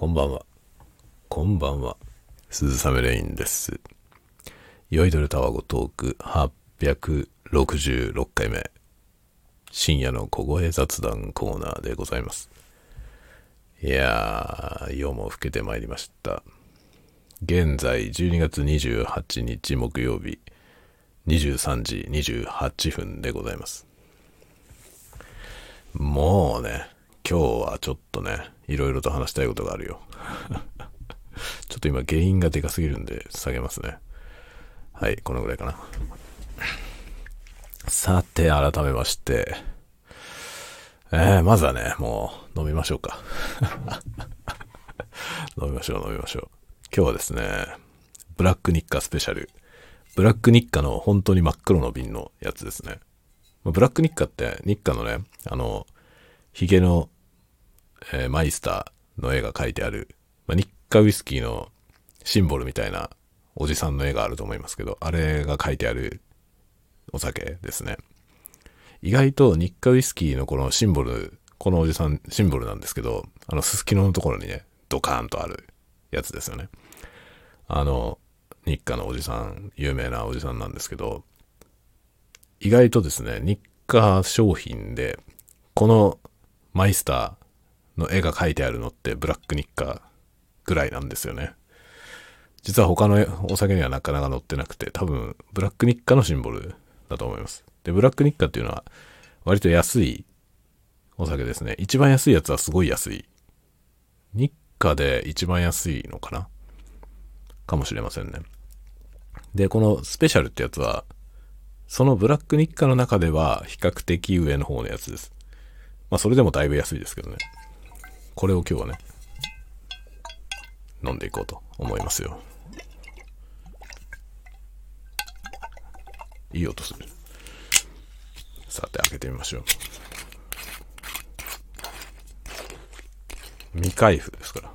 こんばんは。こんばんは。鈴雨レインです。酔いどれタワゴトーク866回目。深夜の小声雑談コーナーでございます。いやー、夜も更けてまいりました。現在12月28日木曜日23時28分でございます。もうね、今日はちょっとね、いろいろと話したいことがあるよ。ちょっと今原因がでかすぎるんで下げますね。はい、このぐらいかな。さて、改めまして。えー、まずはね、もう飲みましょうか。飲みましょう、飲みましょう。今日はですね、ブラックニッカスペシャル。ブラックニッカの本当に真っ黒の瓶のやつですね。ブラックニッカって、ニッカのね、あの、ヒゲの、えーマイスターの絵が描いてある、まあ、ニッカウイスキーのシンボルみたいなおじさんの絵があると思いますけど、あれが描いてあるお酒ですね。意外とニッカウイスキーのこのシンボル、このおじさんシンボルなんですけど、あの、すすきののところにね、ドカーンとあるやつですよね。あの、日課のおじさん、有名なおじさんなんですけど、意外とですね、日課商品で、このマイスターの絵が描いてあるのってブラックニッカぐらいなんですよね。実は他のお酒にはなかなか載ってなくて、多分ブラックニッカのシンボルだと思います。で、ブラックニッカっていうのは割と安いお酒ですね。一番安いやつはすごい安い。日課で一番安いのかな？かもしれませんね。で、このスペシャルってやつは、そのブラック日課の中では比較的上の方のやつです。まあそれでもだいぶ安いですけどね。これを今日はね、飲んでいこうと思いますよ。いい音する。さて開けてみましょう。未開封ですから。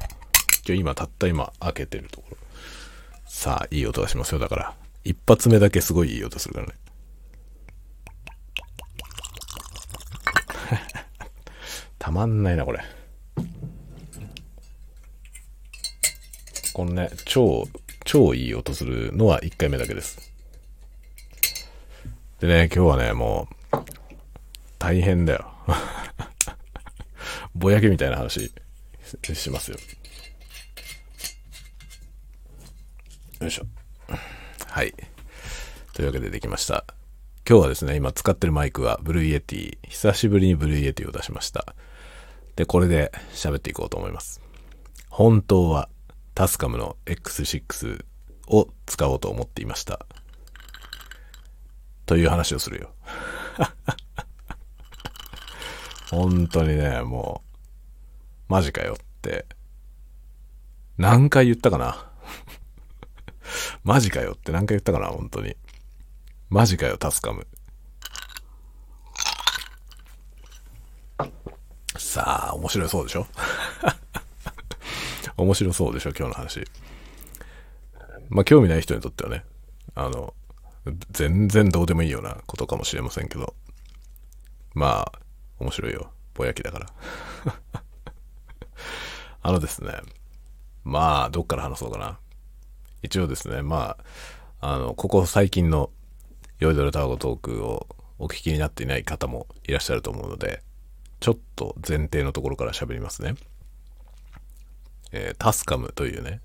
今日今たった今開けてるところ。さあ、いい音がしますよ。だから、一発目だけすごいいい音するからね。たまんないな、これ。このね、超、超いい音するのは1回目だけです。でね、今日はね、もう、大変だよ。ぼやきみたいな話ししますよ。よいしょ。はい。というわけでできました。今日はですね、今使ってるマイクは Blue Yeti。久しぶりに Blue Yeti を出しました。で、これで喋っていこうと思います。本当は TASCAM の X6 を使おうと思っていました。という話をするよ。本当にね、もう、マジかよって、何回言ったかな？マジかよって何回言ったかな？本当に。マジかよ、タスカム。さあ、面白いそうでしょ？面白そうでしょ今日の話。まあ、興味ない人にとってはね、あの、全然どうでもいいようなことかもしれませんけど、まあ、面白いよ。ぼやきだから。あのですね、まあ、どっから話そうかな。一応ですね、まあ、あの、ここ最近の酔いどれタワゴトークをお聞きになっていない方もいらっしゃると思うので、ちょっと前提のところから喋りますね。えータスカムというね、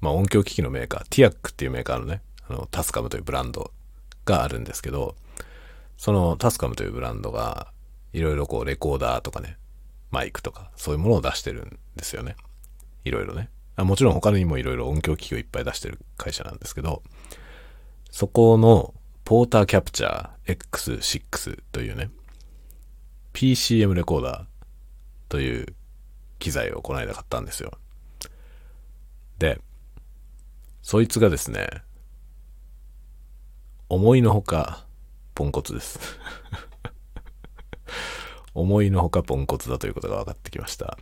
まあ音響機器のメーカー、ティアックっていうメーカーのね、あの、タスカムというブランドがあるんですけど、そのタスカムというブランドが、いろいろこうレコーダーとかね、マイクとか、そういうものを出してるんですよね。いろいろね。あもちろん他にもいろいろ音響機器をいっぱい出してる会社なんですけど、そこのポーターキャプチャー X6 というね、PCM レコーダーという機材をこの間買ったんですよ。で、そいつがですね、思いのほかポンコツです。思いのほかポンコツだということが分かってきました。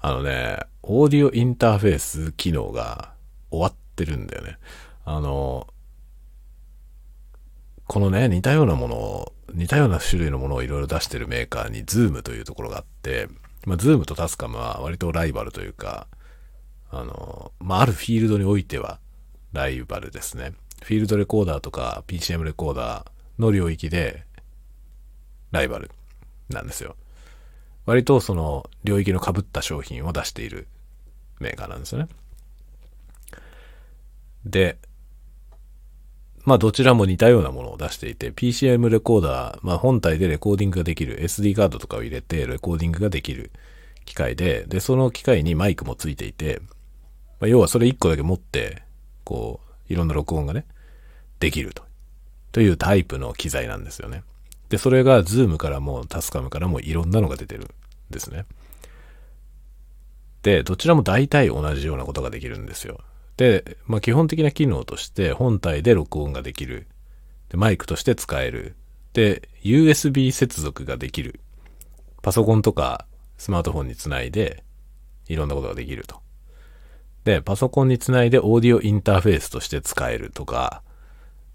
あのね、オーディオインターフェース機能が終わってるんだよね。あの、このね、似たようなものを、似たような種類のものをいろいろ出してるメーカーに、 ZOOM というところがあって、まあ、 ZOOM と TASCAM は割とライバルというか、あの、まあ、あるフィールドにおいてはライバルですね。フィールドレコーダーとか PCM レコーダーの領域でライバルなんですよ。割とその領域の被った商品を出しているメーカーなんですよね。で、まあどちらも似たようなものを出していて、PCM レコーダー、まあ本体でレコーディングができる、SD カードとかを入れてレコーディングができる機械で、で、その機械にマイクもついていて、まあ、要はそれ1個だけ持って、こう、いろんな録音がね、できると。というタイプの機材なんですよね。で、それが Zoom からもタスカムからもいろんなのが出てるんですね。で、どちらも大体同じようなことができるんですよ。で、まあ、基本的な機能として本体で録音ができる。で、マイクとして使える。で、USB 接続ができる。パソコンとかスマートフォンにつないでいろんなことができると。で、パソコンにつないでオーディオインターフェースとして使えるとか、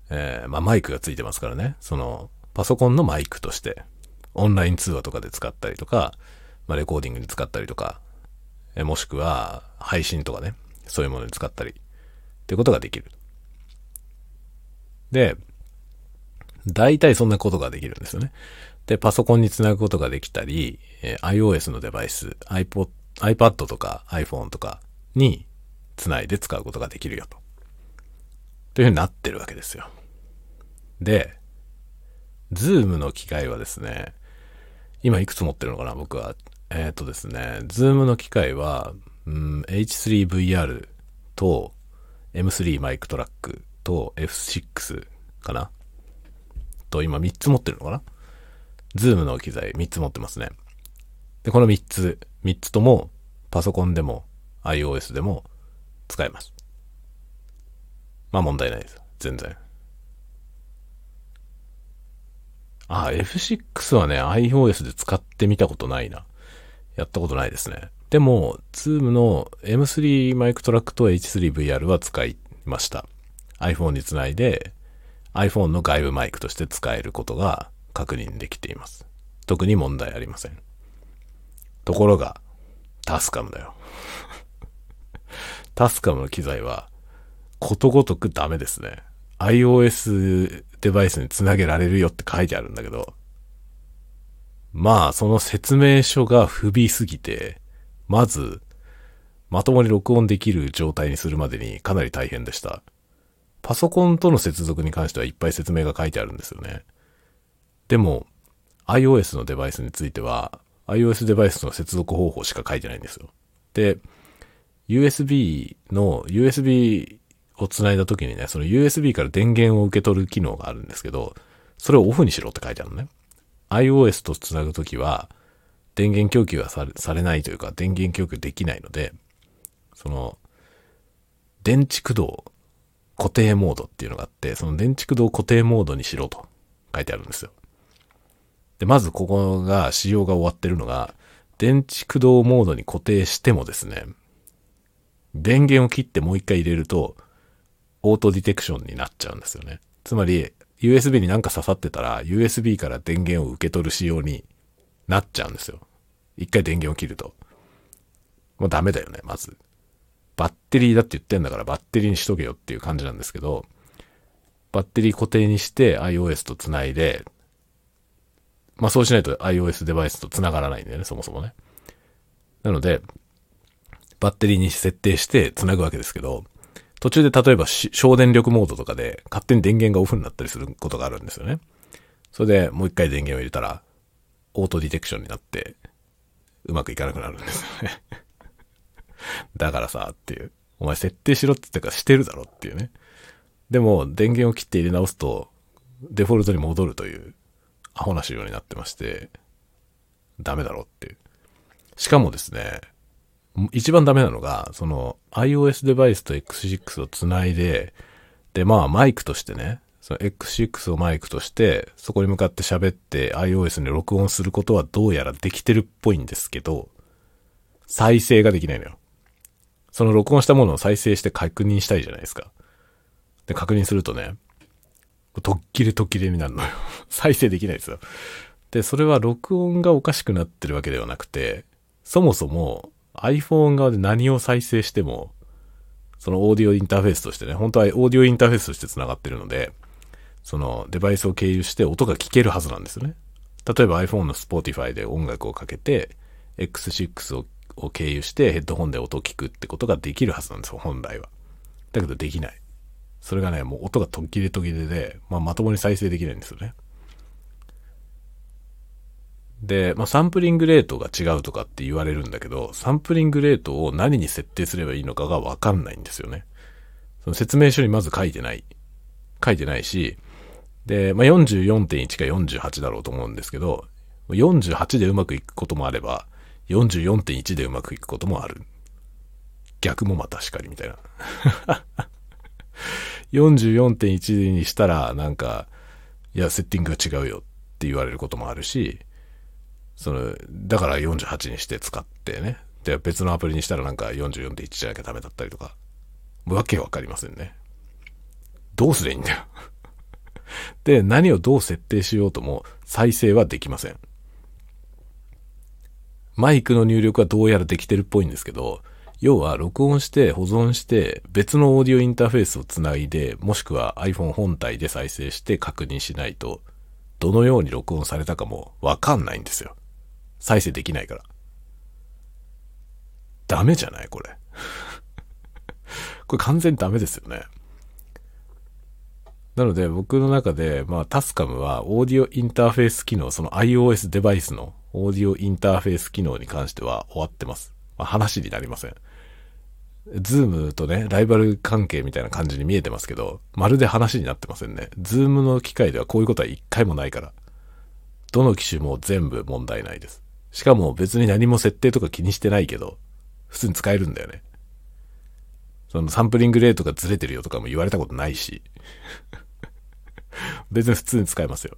えー、まあ、マイクがついてますからね。その、パソコンのマイクとして、オンライン通話とかで使ったりとか、まあ、レコーディングに使ったりとか、えもしくは配信とかね、そういうものに使ったりってことができる。で、大体そんなことができるんですよね。で、パソコンにつなぐことができたり、え iOS のデバイス、iPod、iPad とか iPhone とかにつないで使うことができるよと。というふうになってるわけですよ。で、 ZOOM の機械はですね、今いくつ持ってるのかな僕は。えっ、ー、とですね、 ZOOM の機械は、うん、H3VR と M3 マイクトラックと F6 かなと今3つ持ってるのかな ZOOM の機材3つ持ってますね。で、この3つ、3つともパソコンでも iOS でも使えます。まあ問題ないです。全然。あ、F6 はね、iOS で使ってみたことないな。やったことないですね。でも、Zoom の M3 マイクトラックと H3VR は使いました。iPhone につないで iPhone の外部マイクとして使えることが確認できています。特に問題ありません。ところが、タスカムだよ。タスカムの機材はことごとくダメですね。iOS デバイスにつなげられるよって書いてあるんだけど、まあ、その説明書が不備すぎて、まず、まともに録音できる状態にするまでにかなり大変でした。パソコンとの接続に関してはいっぱい説明が書いてあるんですよね。でも、iOS のデバイスについては、iOS デバイスの接続方法しか書いてないんですよ。で、USB の、USB を繋いだ時にね、その USB から電源を受け取る機能があるんですけど、それをオフにしろって書いてあるのね。iOS と繋ぐときは、電源供給はされないというか、電源供給できないので、その、電池駆動固定モードっていうのがあって、その電池駆動固定モードにしろと書いてあるんですよ。で、まずここが仕様が終わってるのが、電池駆動モードに固定してもですね、電源を切ってもう一回入れると、オートディテクションになっちゃうんですよね。つまり、USB になんか刺さってたら、USB から電源を受け取る仕様になっちゃうんですよ。一回電源を切ると。もうダメだよね、まず。バッテリーだって言ってんだからバッテリーにしとけよっていう感じなんですけど、バッテリー固定にして iOS と繋いで、まあそうしないと iOS デバイスと繋がらないんだよね、そもそもね。なので、バッテリーに設定して繋ぐわけですけど、途中で例えば省電力モードとかで勝手に電源がオフになったりすることがあるんですよね。それでもう一回電源を入れたら、オートディテクションになって、うまくいかなくなるんですよね だからさ、っていう。お前設定しろって言ったからしてるだろっていうね。でも、電源を切って入れ直すと、デフォルトに戻るという、アホな仕様になってまして、ダメだろっていう。しかもですね、一番ダメなのが、その iOS デバイスと X6 をつないで、で、まあマイクとしてね、その X6 をマイクとして、そこに向かって喋って iOS に録音することはどうやらできてるっぽいんですけど、再生ができないのよ。その録音したものを再生して確認したいじゃないですか。で、確認するとね、とっきれとっきれになるのよ。再生できないですよ。で、それは録音がおかしくなってるわけではなくて、そもそも iPhone 側で何を再生しても、そのオーディオインターフェースとしてね、本当はオーディオインターフェースとして繋がってるので、そのデバイスを経由して音が聞けるはずなんですよね。例えば iPhone の Spotify で音楽をかけて、X6 をを経由してヘッドホンで音を聞くってことができるはずなんですよ、本来は。だけどできない。それがね、もう音が途切れ途切れで、まあ、まともに再生できないんですよね。で、まあ、サンプリングレートが違うとかって言われるんだけど、サンプリングレートを何に設定すればいいのかがわかんないんですよね。その説明書にまず書いてない。書いてないし、で、まあ、44.1か48だろうと思うんですけど、48でうまくいくこともあれば、44.1でうまくいくこともある。逆もまたしかりみたいな。44.1にしたら、なんか、いや、セッティングが違うよって言われることもあるし、その、だから48にして使ってね。で、別のアプリにしたらなんか44.1じゃなきゃダメだったりとか。わけわかりませんね。どうすりゃいいんだよで、何をどう設定しようとも再生はできません。マイクの入力はどうやらできてるっぽいんですけど、要は録音して保存して別のオーディオインターフェースをつないで、もしくは iPhone 本体で再生して確認しないと、どのように録音されたかもわかんないんですよ。再生できないから。ダメじゃない？これ。これ完全にダメですよね。なので僕の中で、まあ TASCAM はオーディオインターフェース機能、その iOS デバイスのオーディオインターフェース機能に関しては終わってます。まあ、話になりません。 ZOOM とね、ライバル関係みたいな感じに見えてますけど、まるで話になってませんね。 ZOOM の機械ではこういうことは一回もないから。どの機種も全部問題ないです。しかも別に何も設定とか気にしてないけど、普通に使えるんだよね。そのサンプリングレートがずれてるよとかも言われたことないし。別に普通に使えますよ。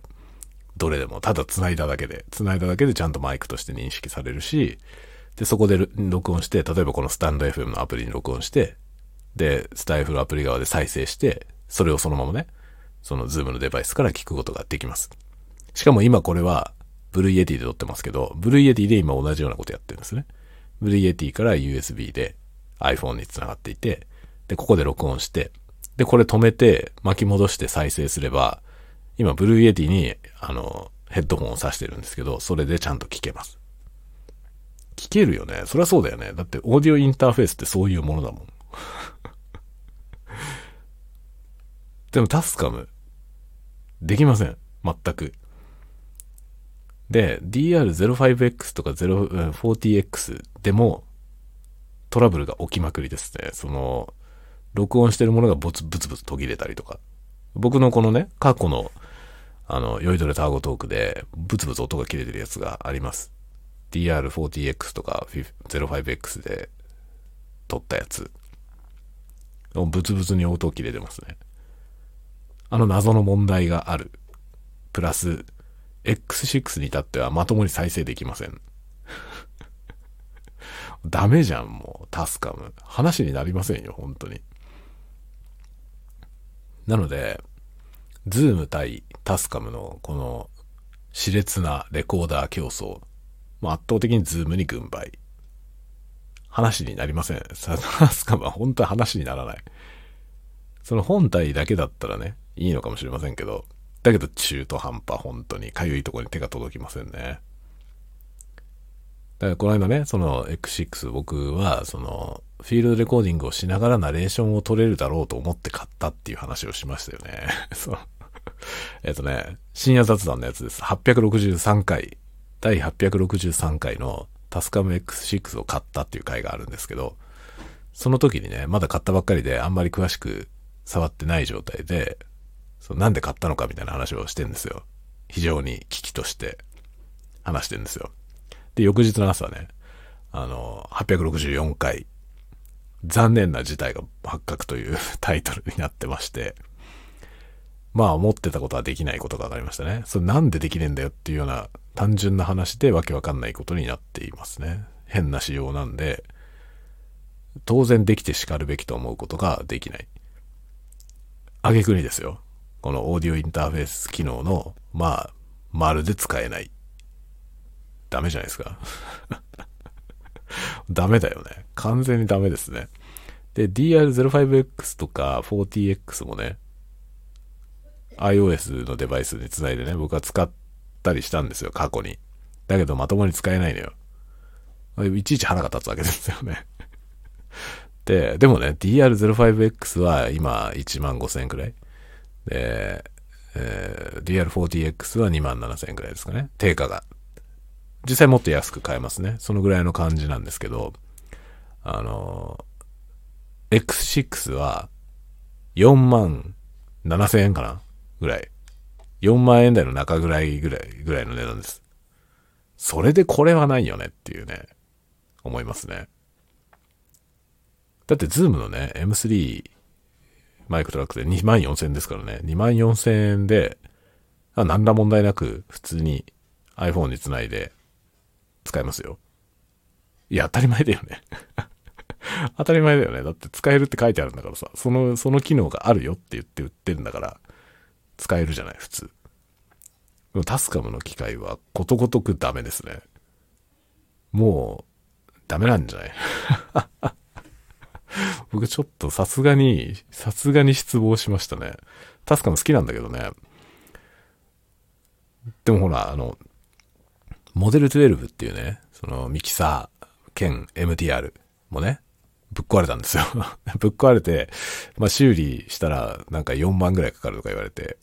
どれでも、ただ繋いだだけで、繋いだだけでちゃんとマイクとして認識されるし、で、そこで録音して、例えばこのスタンド FM のアプリに録音して、で、スタエフアプリ側で再生して、それをそのままね、その ZOOM のデバイスから聞くことができます。しかも今これは、 Blue Yeti で録ってますけど、 Blue Yeti で今同じようなことやってるんですね。 Blue Yeti から USB で iPhone に繋がっていて、で、ここで録音して、で、これ止めて巻き戻して再生すれば、今、 Blue Yeti に、あの、ヘッドホンを挿してるんですけど、それでちゃんと聞けます。聞けるよね。そりゃそうだよね。だって、オーディオインターフェースってそういうものだもん。でも、タスカム、できません。全く。で、DR05X とか 040X でも、トラブルが起きまくりですね。その、録音してるものがボツブツブツ途切れたりとか。僕のこのね、過去のあの、酔いどれターゴトークで、ブツブツ音が切れてるやつがあります。DR40X とか 05X で録ったやつ。ブツブツに音切れてますね。あの謎の問題がある。プラス、X6 に至ってはまともに再生できません。ダメじゃん、もう、タスカム。話になりませんよ、本当に。なので、ズーム対タスカムのこの熾烈なレコーダー競争、もう圧倒的にズームに軍配。話になりません。タスカムは本当は話にならない。その本体だけだったらね、いいのかもしれませんけど、だけど中途半端、本当に、かゆいとこに手が届きませんね。この間ね、その X6 僕は、その、フィールドレコーディングをしながらナレーションを録れるだろうと思って買ったっていう話をしましたよね。そう。えっとね、深夜雑談のやつです。863回、第863回のタスカム X6 を買ったっていう回があるんですけど、その時にね、まだ買ったばっかりであんまり詳しく触ってない状態で、そなんで買ったのかみたいな話をしてんですよ。非常に危機として話してんですよ。で、翌日の朝ね、あの、864回、残念な事態が発覚という タイトルになってまして、まあ思ってたことはできないことが分かりましたね。それなんでできねえんだよっていうような単純な話でわけわかんないことになっていますね。変な仕様なんで、当然できて叱るべきと思うことができない。あげくにですよ。このオーディオインターフェース機能の、まあ、まるで使えない。ダメじゃないですか。ダメだよね。完全にダメですね。で、DR05X とか 40X もね、iOS のデバイスにつないでね、僕は使ったりしたんですよ、過去に。だけどまともに使えないのよ。いちいち腹が立つわけですよね。で、でもね、DR05X は今1万5000円くらい。で、えー、DR40X は2万7000円くらいですかね。定価が。実際もっと安く買えますね。そのぐらいの感じなんですけど、あの、X6 は4万7000円かな？ぐらい。4万円台の中ぐらいぐらい、ぐらいの値段です。それでこれはないよねっていうね、思いますね。だってズームのね、M3 マイクトラックで2万4000円ですからね。2万4000円で、何ら問題なく普通に iPhone につないで使えますよ。いや、当たり前だよね 当たり前だよね。だって使えるって書いてあるんだからさ、その、その機能があるよって言って売ってるんだから、使えるじゃない、普通。でもタスカムの機械はことごとくダメですね。もう、ダメなんじゃない？僕ちょっとさすがに、さすがに失望しましたね。タスカム好きなんだけどね。でもほら、あの、モデル12っていうね、そのミキサー兼 MTR もね、ぶっ壊れたんですよ ぶっ壊れて、まあ修理したらなんか4万ぐらいかかるとか言われて、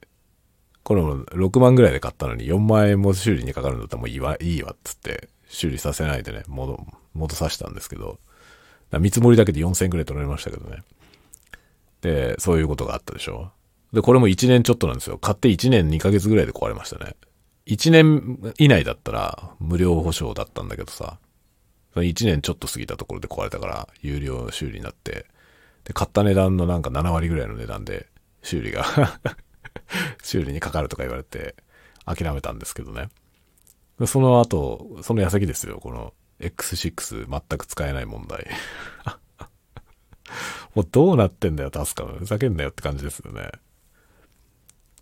これも6万ぐらいで買ったのに4万円も修理にかかるんだったらもういいわ、いいわっつって修理させないでね、戻、戻させたんですけど、見積もりだけで4000円ぐらい取られましたけどね。で、そういうことがあったでしょ。で、これも1年ちょっとなんですよ。買って1年2ヶ月ぐらいで壊れましたね。1年以内だったら無料保証だったんだけどさ、1年ちょっと過ぎたところで壊れたから有料修理になって、で、買った値段のなんか7割ぐらいの値段で修理が 修理にかかるとか言われて諦めたんですけどね。その後、その矢先ですよ、この X6 全く使えない問題。もうどうなってんだよ、タスカム。ふざけんなよって感じですよね。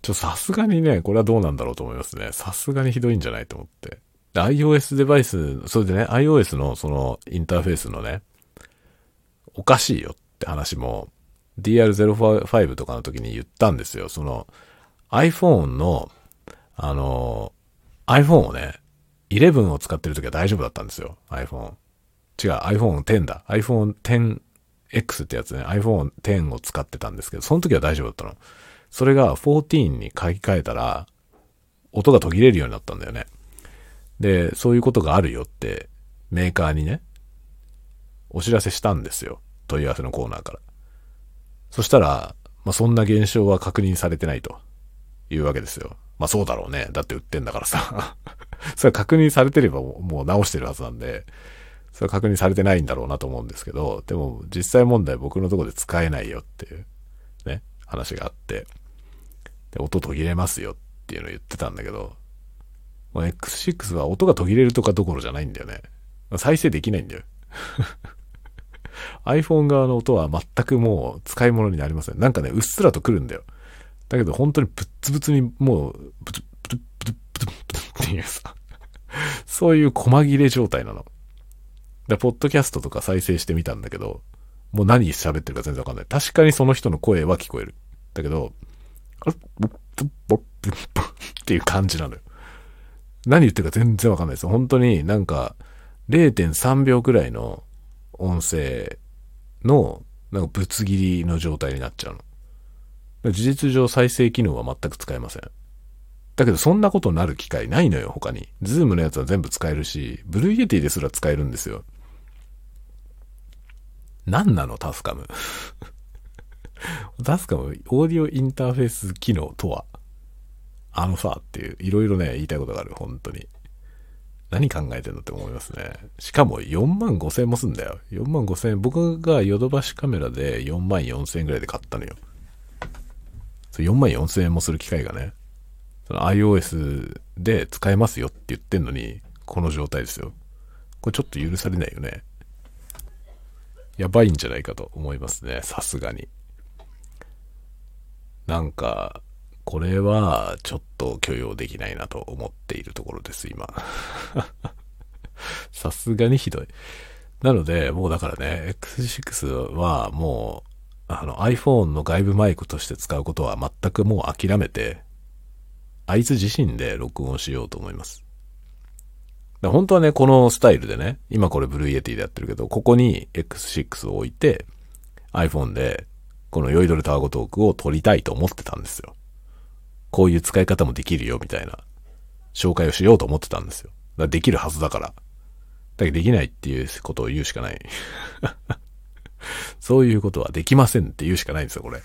ちょ、さすがにね、これはどうなんだろうと思いますね。さすがにひどいんじゃないと思って。iOS デバイス、それでね、iOS のそのインターフェースのね、おかしいよって話も DR05 とかの時に言ったんですよ。その iPhone の、あの、iPhone をね、11を使ってる時は大丈夫だったんですよ。iPhone。違う、iPhone X だ。iPhone 10X ってやつね。iPhone X を使ってたんですけど、その時は大丈夫だったの。それが14に書き換えたら、音が途切れるようになったんだよね。で、そういうことがあるよって、メーカーにね、お知らせしたんですよ。問い合わせのコーナーから。そしたら、まあ、そんな現象は確認されてないというわけですよ。まあそうだろうね。だって売ってんだからさ。それは確認されてればもう直してるはずなんで、それは確認されてないんだろうなと思うんですけど、でも実際問題僕のとこで使えないよっていうね、話があって、で、音途切れますよっていうのを言ってたんだけど、まあ、X6 は音が途切れるとかどころじゃないんだよね。再生できないんだよ。iPhone 側の音は全くもう使い物になりません。なんかね、うっすらと来るんだよ。だけど本当にぶっつぶつにもう、ブツブツブツブツブツっていうさ、そういう細切れ状態なの。で、ポッドキャストとか再生してみたんだけど、もう何喋ってるか全然わかんない。確かにその人の声は聞こえる。だけど、っていう感じなのよ。何言ってるか全然わかんないです。本当になんか0.3秒くらいの音声のなんかぶつ切りの状態になっちゃうの。事実上再生機能は全く使えません。だけどそんなことになる機会ないのよ、他に。ズームのやつは全部使えるし、ブルーイエティですら使えるんですよ。何なの、タスカム。タスカム、オーディオインターフェース機能とは？あのさ、っていう、いろいろね、言いたいことがある、本当に。何考えてんのって思いますね。しかも4万5千円もすんだよ。4万5千円。僕がヨドバシカメラで4万4千円ぐらいで買ったのよ。4万4千円もする機械がね、iOS で使えますよって言ってんのに、この状態ですよ。これちょっと許されないよね。やばいんじゃないかと思いますね。さすがに。なんか、これはちょっと許容できないなと思っているところです、今。さすがにひどい。なので、もうだからね、X6 はもう、あの iPhone の外部マイクとして使うことは全くもう諦めて、あいつ自身で録音しようと思います。本当はね、このスタイルでね、今これ Blue Yeti でやってるけど、ここに X6 を置いて、iPhone でこの酔いどれタワゴトークを撮りたいと思ってたんですよ。こういう使い方もできるよみたいな紹介をしようと思ってたんですよ。だできるはずだから。だけどできないっていうことを言うしかない。そういうことはできませんって言うしかないんですよ、これ。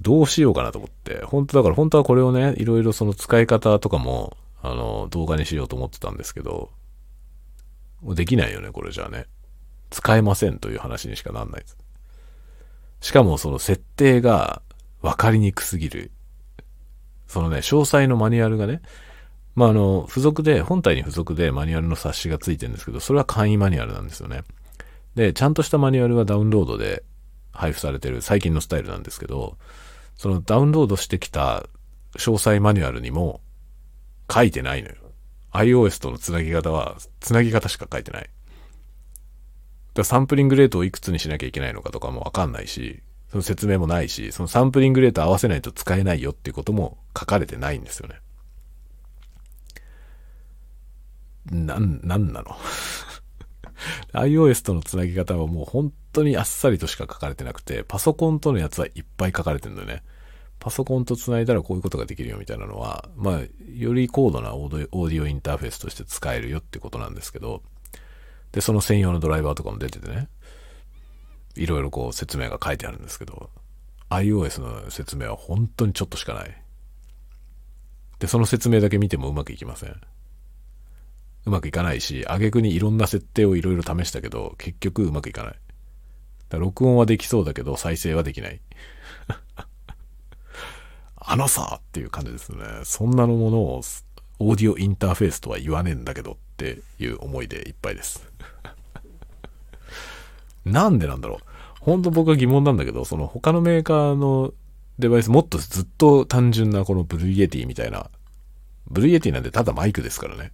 どうしようかなと思って。本当だから本当はこれをね、いろいろその使い方とかも、あの、動画にしようと思ってたんですけど、できないよね、これじゃあね。使えませんという話にしかなんないです。しかもその設定が分かりにくすぎる。そのね、詳細のマニュアルがね、まあ、あの、付属で、本体に付属でマニュアルの冊子がついてるんですけど、それは簡易マニュアルなんですよね。で、ちゃんとしたマニュアルはダウンロードで配布されてる最近のスタイルなんですけど、そのダウンロードしてきた詳細マニュアルにも書いてないのよ。iOS とのつなぎ方は、つなぎ方しか書いてない。だサンプリングレートをいくつにしなきゃいけないのかとかもわかんないし、その説明もないし、そのサンプリングレート合わせないと使えないよっていうことも書かれてないんですよね。なん、なんなの？iOS とのつなぎ方はもう本当にあっさりとしか書かれてなくて、パソコンとのやつはいっぱい書かれてるんだよね。パソコンと繋いだらこういうことができるよみたいなのは、まあ、より高度なオーディオインターフェースとして使えるよってことなんですけど、で、その専用のドライバーとかも出ててね、いろいろこう説明が書いてあるんですけど、iOS の説明は本当にちょっとしかない。で、その説明だけ見てもうまくいきません。うまくいかないし、挙句にいろんな設定をいろいろ試したけど、結局うまくいかない。だ録音はできそうだけど、再生はできない。あのさっていう感じですね。そんなのものをオーディオインターフェースとは言わねえんだけどっていう思いでいっぱいです。なんでなんだろう。本当僕は疑問なんだけど、その他のメーカーのデバイスもっとずっと単純なこのブルーイエティみたいな、ブルーイエティなんてただマイクですからね。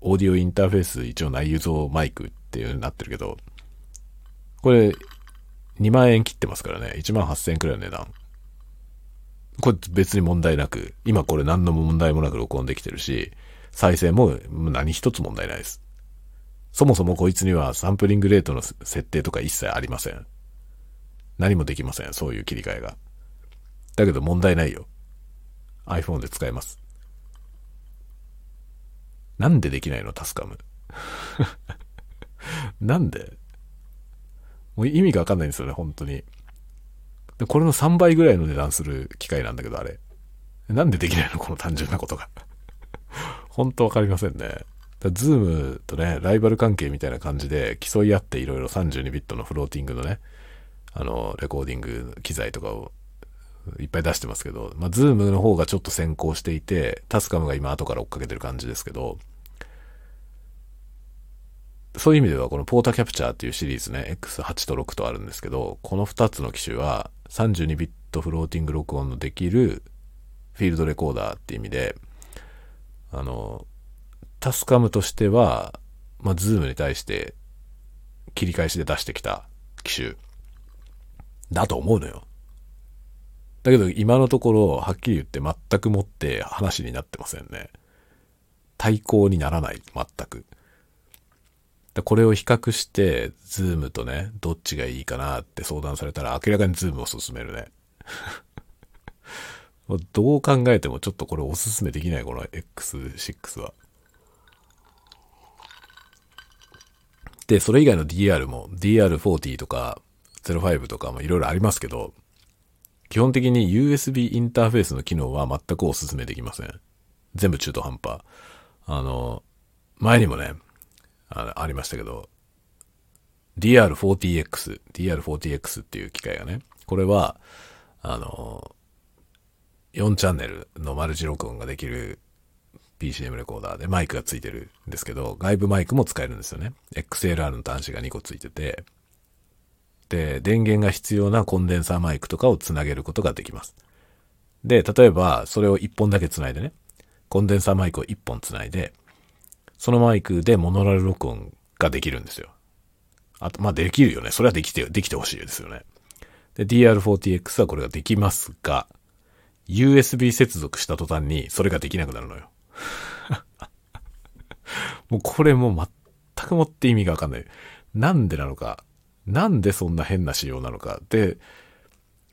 オーディオインターフェース一応内蔵マイクっていう風になってるけど、これ2万円切ってますからね。1万8000円くらいの値段。これ別に問題なく、今これ何の問題もなく録音できてるし、再生も何一つ問題ないです。そもそもこいつにはサンプリングレートの設定とか一切ありません。何もできません。そういう切り替えが。だけど問題ないよ。iPhone で使えます。なんでできないの？タスカム。なんで？もう意味がわかんないんですよね、本当に。で、これの3倍ぐらいの値段する機械なんだけど、あれ。なんでできないの？この単純なことが。本当わかりませんね。ズームとね、ライバル関係みたいな感じで競い合っていろいろ32ビットのフローティングのね、あの、レコーディング機材とかをいっぱい出してますけど、まあ、ズームの方がちょっと先行していて、タスカムが今後から追っかけてる感じですけど、そういう意味ではこのポータキャプチャーっていうシリーズね、X8 と6とあるんですけど、この2つの機種は32ビットフローティング録音のできるフィールドレコーダーっていう意味で、あの、タスカムとしては、まあ、ズームに対して切り返しで出してきた機種だと思うのよ。だけど今のところはっきり言って全くもって話になってませんね。対抗にならない、全く。これを比較して、ズームとね、どっちがいいかなって相談されたら明らかにズームを勧めるね。どう考えてもちょっとこれおすすめできない、この X6 は。で、それ以外の DR も、DR40 とか05とかもいろいろありますけど、基本的に USB インターフェースの機能は全くお勧めできません。全部中途半端。あの、前にもね、あありましたけど、DR40X、DR40X っていう機械がね、これは、あの、4チャンネルのマルチ録音ができる PCM レコーダーでマイクがついてるんですけど、外部マイクも使えるんですよね。XLR の端子が2個ついてて、で、電源が必要なコンデンサーマイクとかをつなげることができます。で、例えば、それを1本だけつないでね、コンデンサーマイクを1本つないで、そのマイクでモノラル録音ができるんですよ。あと、まあ、できるよね。それはできて、できてほしいですよね。で、DR40X はこれができますが、USB 接続した途端にそれができなくなるのよ。もうこれもう全くもって意味がわかんない。なんでなのか。なんでそんな変な仕様なのか。で、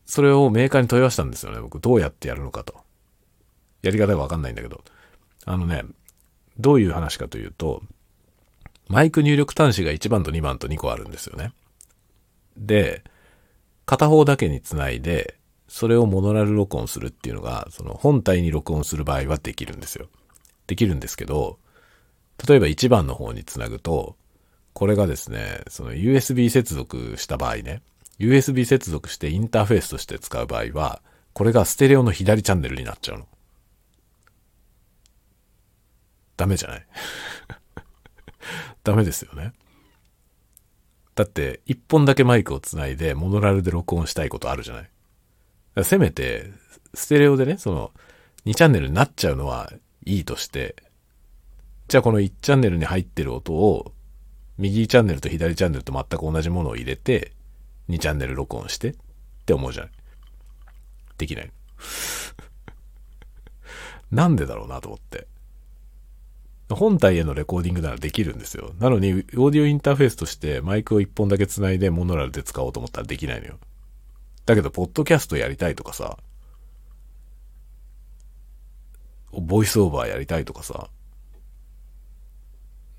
それをメーカーに問い合わせたんですよね。僕どうやってやるのかと。やり方がわかんないんだけど。あのね、どういう話かというと、マイク入力端子が1番と2番と2個あるんですよね。で、片方だけにつないで、それをモノラル録音するっていうのが、その本体に録音する場合はできるんですよ。できるんですけど、例えば1番の方につなぐと、これがですね、その USB 接続した場合ね、USB 接続してインターフェースとして使う場合は、これがステレオの左チャンネルになっちゃうの。ダメじゃない？ダメですよね。だって、一本だけマイクをつないで、モノラルで録音したいことあるじゃない？せめて、ステレオでね、その、2チャンネルになっちゃうのはいいとして、じゃあこの1チャンネルに入ってる音を、右チャンネルと左チャンネルと全く同じものを入れて、2チャンネル録音してって思うじゃない。できない。なんでだろうなと思って。本体へのレコーディングならできるんですよ。なのに、オーディオインターフェースとしてマイクを一本だけ繋いでモノラルで使おうと思ったらできないのよ。だけど、ポッドキャストやりたいとかさ、ボイスオーバーやりたいとかさ、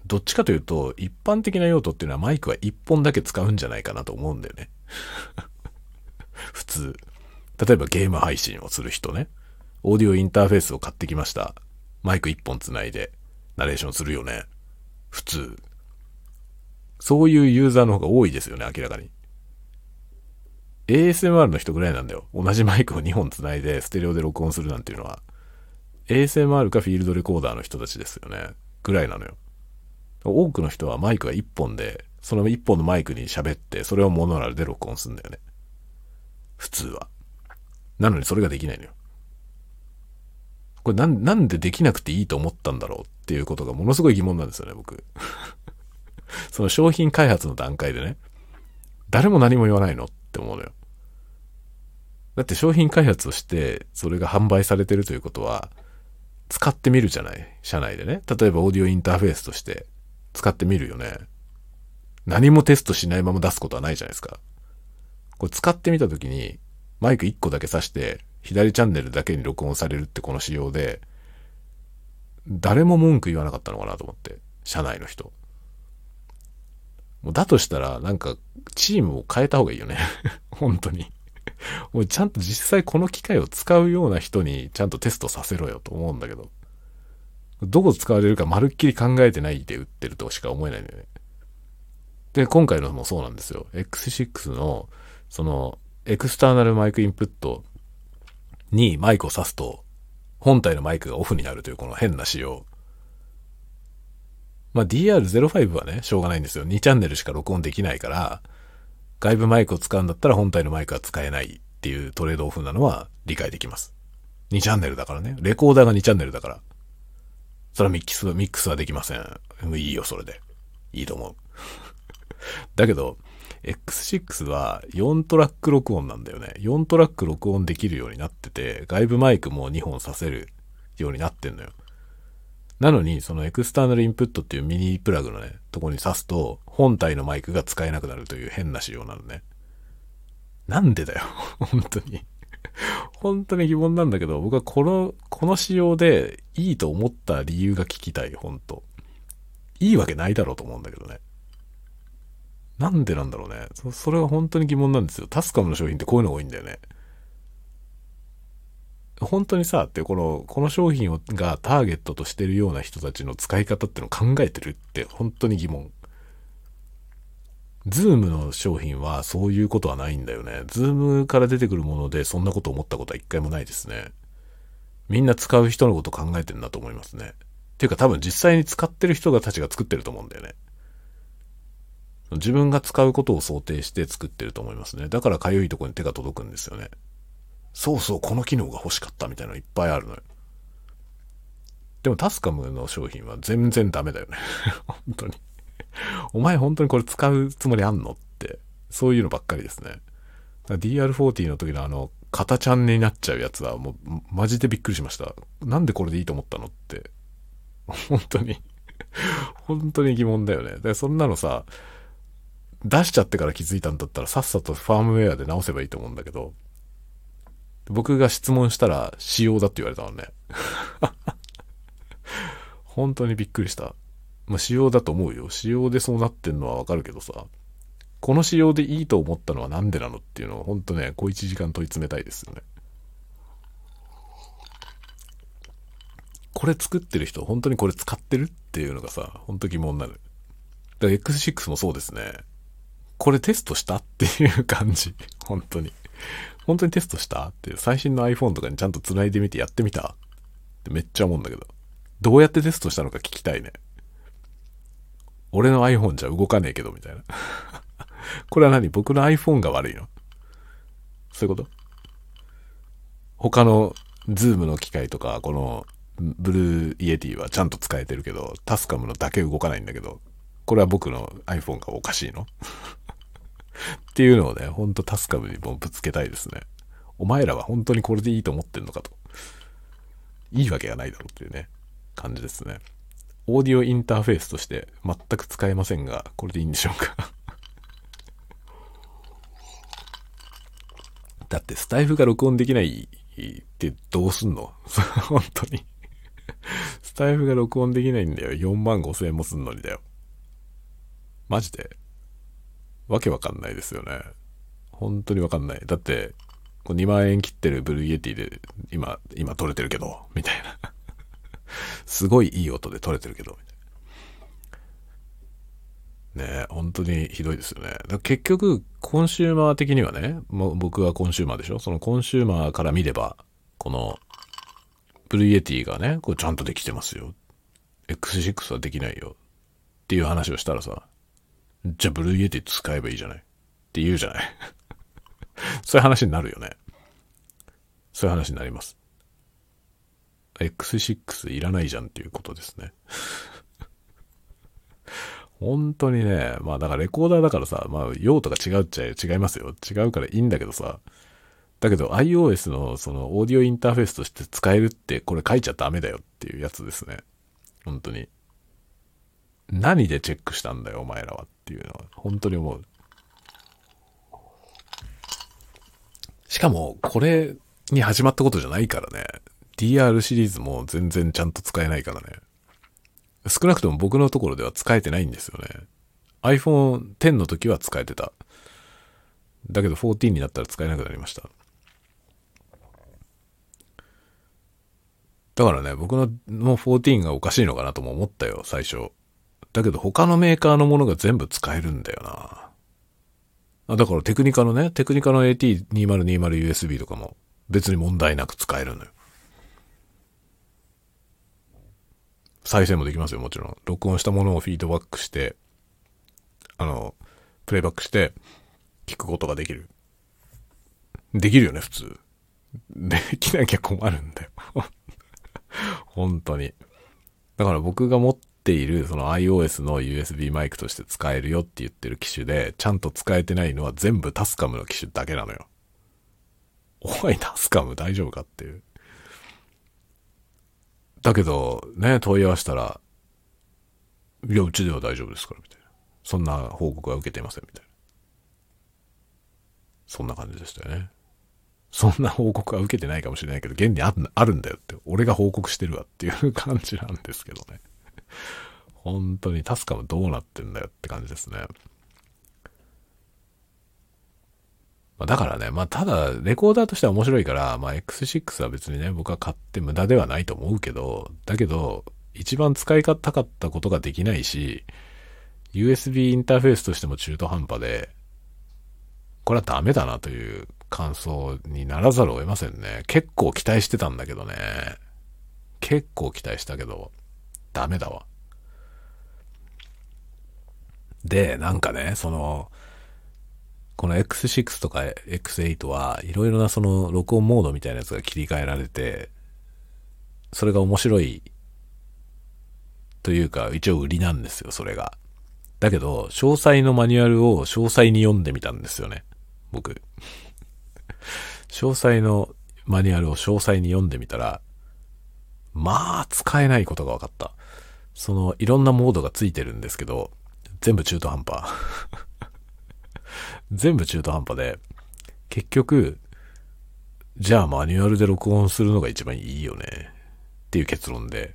どっちかというと、一般的な用途っていうのはマイクは一本だけ使うんじゃないかなと思うんだよね。普通。例えばゲーム配信をする人ね。オーディオインターフェースを買ってきました。マイク一本つないで。ナレーションするよね。普通。そういうユーザーの方が多いですよね、明らかに。ASMR の人ぐらいなんだよ。同じマイクを2本繋いでステレオで録音するなんていうのは。ASMR かフィールドレコーダーの人たちですよね。ぐらいなのよ。多くの人はマイクが1本で、その1本のマイクに喋って、それをモノラルで録音するんだよね。普通は。なのにそれができないのよ。これなん、なんでできなくていいと思ったんだろうっていうことがものすごい疑問なんですよね、僕。その商品開発の段階でね、誰も何も言わないのっって思うのよ。だって商品開発をして、それが販売されてるということは、使ってみるじゃない？社内でね。例えばオーディオインターフェースとして使ってみるよね。何もテストしないまま出すことはないじゃないですか。これ使ってみたときに、マイク1個だけ挿して、左チャンネルだけに録音されるってこの仕様で、誰も文句言わなかったのかなと思って、社内の人。もうだとしたら、なんか、チームを変えた方がいいよね。本当に。もうちゃんと実際この機械を使うような人にちゃんとテストさせろよと思うんだけど。どこ使われるかまるっきり考えてないで売ってるとしか思えないんだよね。で、今回のもそうなんですよ。X6 の、その、エクスターナルマイクインプットにマイクを挿すと、本体のマイクがオフになるというこの変な仕様。まあ、DR05 はね、しょうがないんですよ。2チャンネルしか録音できないから、外部マイクを使うんだったら本体のマイクは使えないっていうトレードオフなのは理解できます。2チャンネルだからね。レコーダーが2チャンネルだから。それはミックス、ミックスはできません。いいよ、それで。いいと思う。だけど、X6 は4トラック録音なんだよね。4トラック録音できるようになってて、外部マイクも2本させるようになってんのよ。なのに、そのエクスターナルインプットっていうミニプラグのね、とこに挿すと、本体のマイクが使えなくなるという変な仕様なのね。なんでだよ。本当に。本当に疑問なんだけど、僕はこの、この仕様でいいと思った理由が聞きたい、本当いいわけないだろうと思うんだけどね。なんでなんだろうね。それは本当に疑問なんですよ。タスカムの商品ってこういうのが多いんだよね。本当にさ、ってこの、この商品をがターゲットとしてるような人たちの使い方ってのを考えてるって本当に疑問。ズームの商品はそういうことはないんだよね。ズームから出てくるものでそんなこと思ったことは一回もないですね。みんな使う人のこと考えてるんだと思いますね。ていうか多分実際に使ってる人たちが作ってると思うんだよね。自分が使うことを想定して作ってると思いますね。だからかゆいとこに手が届くんですよね。そうそう、この機能が欲しかったみたいなのいっぱいあるのよ。でもタスカムの商品は全然ダメだよね。本当に。お前本当にこれ使うつもりあんのって、そういうのばっかりですね。DR40 の時のあの、型チャンネルになっちゃうやつはもう、マジでびっくりしました。なんでこれでいいと思ったのって。本当に本当に疑問だよね。で、そんなのさ、出しちゃってから気づいたんだったらさっさとファームウェアで直せばいいと思うんだけど、僕が質問したら仕様だって言われたのね。本当にびっくりした。まあ仕様だと思うよ。仕様でそうなってんのはわかるけどさ、この仕様でいいと思ったのはなんでなのっていうのを本当ね、小1時間問い詰めたいですよね。これ作ってる人、本当にこれ使ってるっていうのがさ、本当疑問になる。だから X6 もそうですね。これテストしたっていう感じ。本当に。本当にテストしたって最新の iPhone とかにちゃんと繋いでみてやってみたってめっちゃ思うんだけど。どうやってテストしたのか聞きたいね。俺の iPhone じゃ動かねえけど、みたいな。これは何？僕の iPhone が悪いの？そういうこと？他の Zoom の機械とか、このブルーイエティはちゃんと使えてるけど、タスカムのだけ動かないんだけど、これは僕の iPhone がおかしいの？っていうのをね、ほんとタスカムにもぶつけたいですね。お前らは本当にこれでいいと思ってんのかと。いいわけがないだろうっていうね、感じですね。オーディオインターフェースとして全く使えませんが、これでいいんでしょうか だってスタイフが録音できないってどうすんの？本当に。スタイフが録音できないんだよ。4万5千円もすんのにだよ。マジで？わけわかんないですよね。本当にわかんない。だって、2万円切ってるブルーイエティで今、今録れてるけど、みたいな。すごいいい音で録れてるけど、みたいな。ねえ、本当にひどいですよね。結局、コンシューマー的にはね、もう僕はコンシューマーでしょそのコンシューマーから見れば、この、ブルーイエティがね、こうちゃんとできてますよ。X6 はできないよ。っていう話をしたらさ、じゃあブルーイエティ使えばいいじゃないって言うじゃない そういう話になるよね。そういう話になります。X6 いらないじゃんっていうことですね。本当にね、まあだからレコーダーだからさ、まあ用途が違うっちゃ違いますよ。違うからいいんだけどさ、だけど iOS のそのオーディオインターフェースとして使えるってこれ書いちゃダメだよっていうやつですね。本当に。何でチェックしたんだよ、お前らはっていうのは、本当に思う。しかも、これに始まったことじゃないからね。DR シリーズも全然ちゃんと使えないからね。少なくとも僕のところでは使えてないんですよね。iPhone X の時は使えてた。だけど14になったら使えなくなりました。だからね、僕のもう14がおかしいのかなとも思ったよ、最初。だけど他のメーカーのものが全部使えるんだよな。あだからテクニカのね、テクニカの AT2020USB とかも別に問題なく使えるのよ。再生もできますよ、もちろん。録音したものをフィードバックして、あの、プレイバックして、聞くことができる。できるよね、普通。できなきゃ困るんだよ。本当に。だから僕が持っているその iOS の USB マイクとして使えるよって言ってる機種で、ちゃんと使えてないのは全部タスカムの機種だけなのよ。おい、タスカム大丈夫かっていう。だけど、ね、問い合わせたら、いや、うちでは大丈夫ですから、みたいな。そんな報告は受けていません、みたいな。そんな感じでしたよね。そんな報告は受けてないかもしれないけど、現にああるんだよって、俺が報告してるわっていう感じなんですけどね。本当にタスカムどうなってんだよって感じですね。まあ、だからね、まあただ、レコーダーとしては面白いから、まあ X6 は別にね、僕は買って無駄ではないと思うけど、だけど、一番使いたかったことができないし、USB インターフェースとしても中途半端で、これはダメだなという感想にならざるを得ませんね。結構期待してたんだけどね。結構期待したけど、ダメだわ。で、なんかね、その、この X6 とか X8 はいろいろなその録音モードみたいなやつが切り替えられて、それが面白いというか、一応売りなんですよ、それが。だけど、詳細のマニュアルを詳細に読んでみたんですよね。僕。詳細のマニュアルを詳細に読んでみたら、まあ、使えないことが分かった。その、いろんなモードがついてるんですけど、全部中途半端。全部中途半端で、結局、じゃあマニュアルで録音するのが一番いいよね。っていう結論で。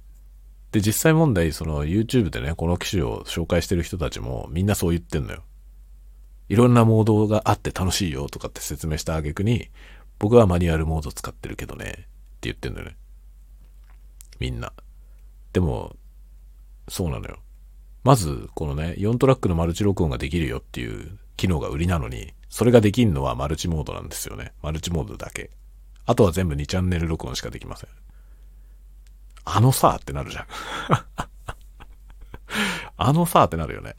で、実際問題、その YouTube でね、この機種を紹介してる人たちもみんなそう言ってんのよ。いろんなモードがあって楽しいよとかって説明した挙句に、僕はマニュアルモード使ってるけどね、って言ってんのよね。みんな。でも、そうなのよ。まず、このね、4トラックのマルチ録音ができるよっていう機能が売りなのに、それができんのはマルチモードなんですよね。マルチモードだけ。あとは全部2チャンネル録音しかできません。あのさーってなるじゃん。あのさーってなるよね。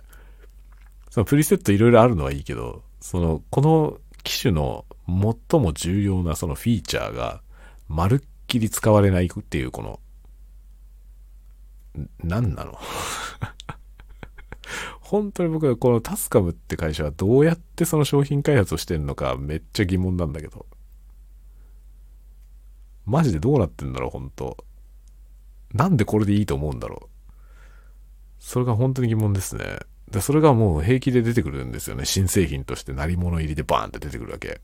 そのプリセットいろいろあるのはいいけど、その、この機種の最も重要なそのフィーチャーが、まるっきり使われないっていうこの、何なの？本当に僕はこのタスカムって会社はどうやってその商品開発をしてるのかめっちゃ疑問なんだけど。マジでどうなってんだろう、本当なんでこれでいいと思うんだろう。それが本当に疑問ですね。で、それがもう平気で出てくるんですよね。新製品として鳴り物入りでバーンって出てくるわけ。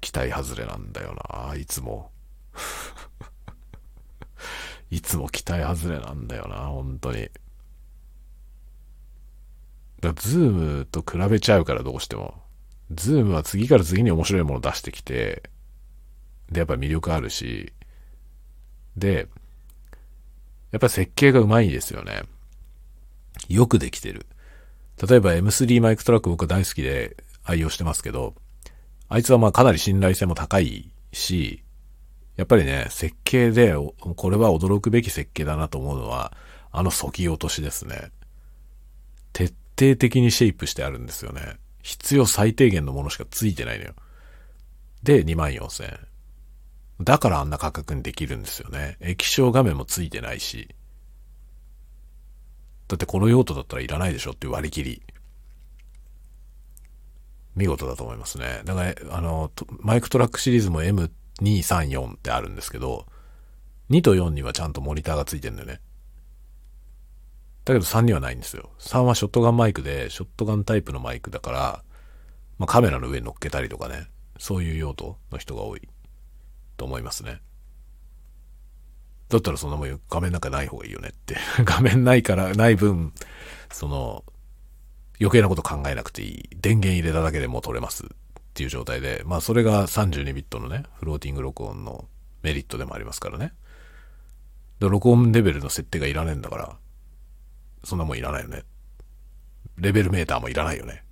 期待外れなんだよなあ、いつも。いつも期待外れなんだよな、本当に。だズームと比べちゃうからどうしても。ズームは次から次に面白いもの出してきて、で、やっぱ魅力あるし、で、やっぱ設計がうまいですよね。よくできてる。例えば M3 マイクトラック僕大好きで愛用してますけど、あいつはまあかなり信頼性も高いし、やっぱりね、設計で、これは驚くべき設計だなと思うのは、あのそぎ落としですね。徹底的にシェイプしてあるんですよね。必要最低限のものしかついてないのよ。で、2万4000円。だからあんな価格にできるんですよね。液晶画面もついてないし。だってこの用途だったらいらないでしょって割り切り。見事だと思いますね。だから、あの、マイクトラックシリーズも M っ2、3、4ってあるんですけど、2と4にはちゃんとモニターがついてるんだよね。だけど3にはないんですよ。3はショットガンマイクで、ショットガンタイプのマイクだから、まあ、カメラの上に乗っけたりとかね、そういう用途の人が多いと思いますね。だったらそんなもん画面なんかない方がいいよねって。画面ないから、ない分、その、余計なこと考えなくていい。電源入れただけでもう撮れますっていう状態で、まあそれが32ビットのね、フローティング録音のメリットでもありますからね。で録音レベルの設定がいらねえんだから、そんなもんいらないよね。レベルメーターもいらないよね。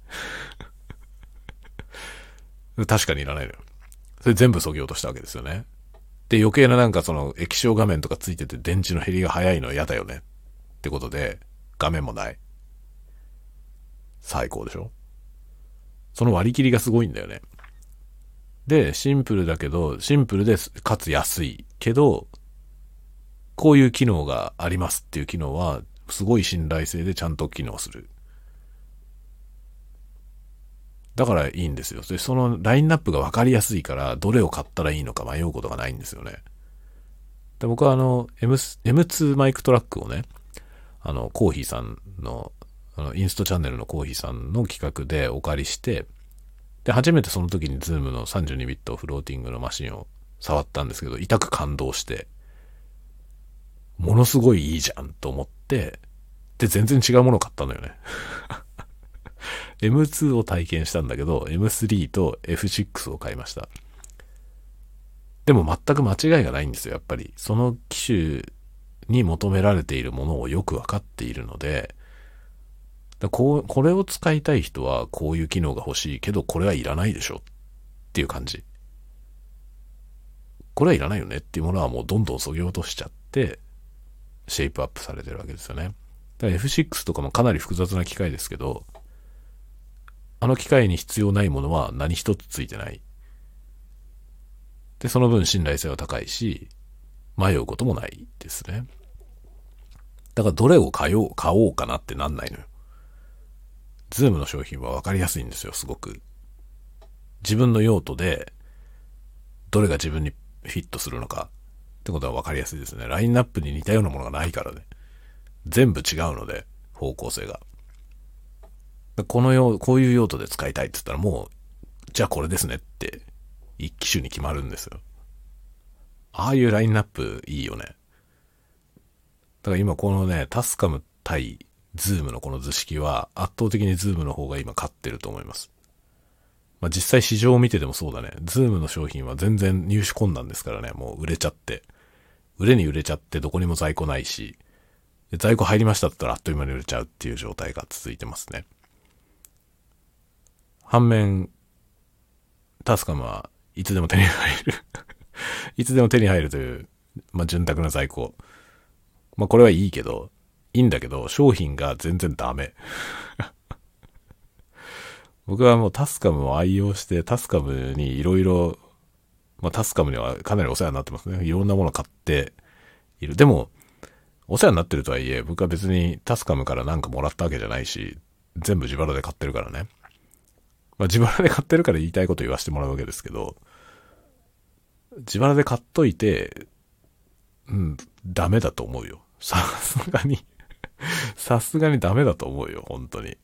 確かにいらないのよ。それ全部削ぎ落としたわけですよね。で、余計ななんかその液晶画面とかついてて電池の減りが早いの嫌だよね。ってことで、画面もない。最高でしょ？その割り切りがすごいんだよね。で、シンプルだけど、シンプルで、かつ安いけど、こういう機能がありますっていう機能は、すごい信頼性でちゃんと機能する。だからいいんですよ。で、そのラインナップが分かりやすいから、どれを買ったらいいのか迷うことがないんですよね。で僕はあの、M、M2 マイクトラックをね、あの、コーヒーさんの、あの、インストチャンネルのコーヒーさんの企画でお借りして、で、初めてその時にズームの32ビットフローティングのマシンを触ったんですけど、いたく感動して、ものすごいいいじゃんと思って、で、全然違うものを買ったのよね。M2 を体験したんだけど、M3 と F6 を買いました。でも全く間違いがないんですよ、やっぱり。その機種に求められているものをよくわかっているので、だこう、これを使いたい人はこういう機能が欲しいけど、これはいらないでしょっていう感じ。これはいらないよねっていうものはもうどんどん削ぎ落としちゃって、シェイプアップされてるわけですよね。だから F6 とかもかなり複雑な機械ですけど、あの機械に必要ないものは何一つついてない。で、その分信頼性は高いし、迷うこともないですね。だからどれを買おう、買おうかなってなんないのよ。ズームの商品は分かりやすいんですよ、すごく。自分の用途で、どれが自分にフィットするのかってことは分かりやすいですね。ラインナップに似たようなものがないからね。全部違うので、方向性が。この用、こういう用途で使いたいって言ったらもう、じゃあこれですねって一機種に決まるんですよ。ああいうラインナップいいよね。だから今このね、タスカム対ズームのこの図式は圧倒的にズームの方が今勝ってると思います。まあ、実際市場を見ててもそうだね。ズームの商品は全然入手困難ですからね。もう売れちゃって。売れに売れちゃってどこにも在庫ないし、在庫入りましたって言ったらあっという間に売れちゃうっていう状態が続いてますね。反面、タスカムはいつでも手に入る いつでも手に入るという、まあ、潤沢な在庫。まあ、これはいいけど、いいんだけど、商品が全然ダメ。僕はもうタスカムを愛用して、タスカムにいろいろ、まあ、タスカムにはかなりお世話になってますね。いろんなもの買っている。でも、お世話になってるとはいえ、僕は別にタスカムからなんかもらったわけじゃないし、全部自腹で買ってるからね。まあ、自腹で買ってるから言いたいこと言わせてもらうわけですけど、自腹で買っといて、うん、ダメだと思うよ。さすがに さすがにダメだと思うよ、本当に。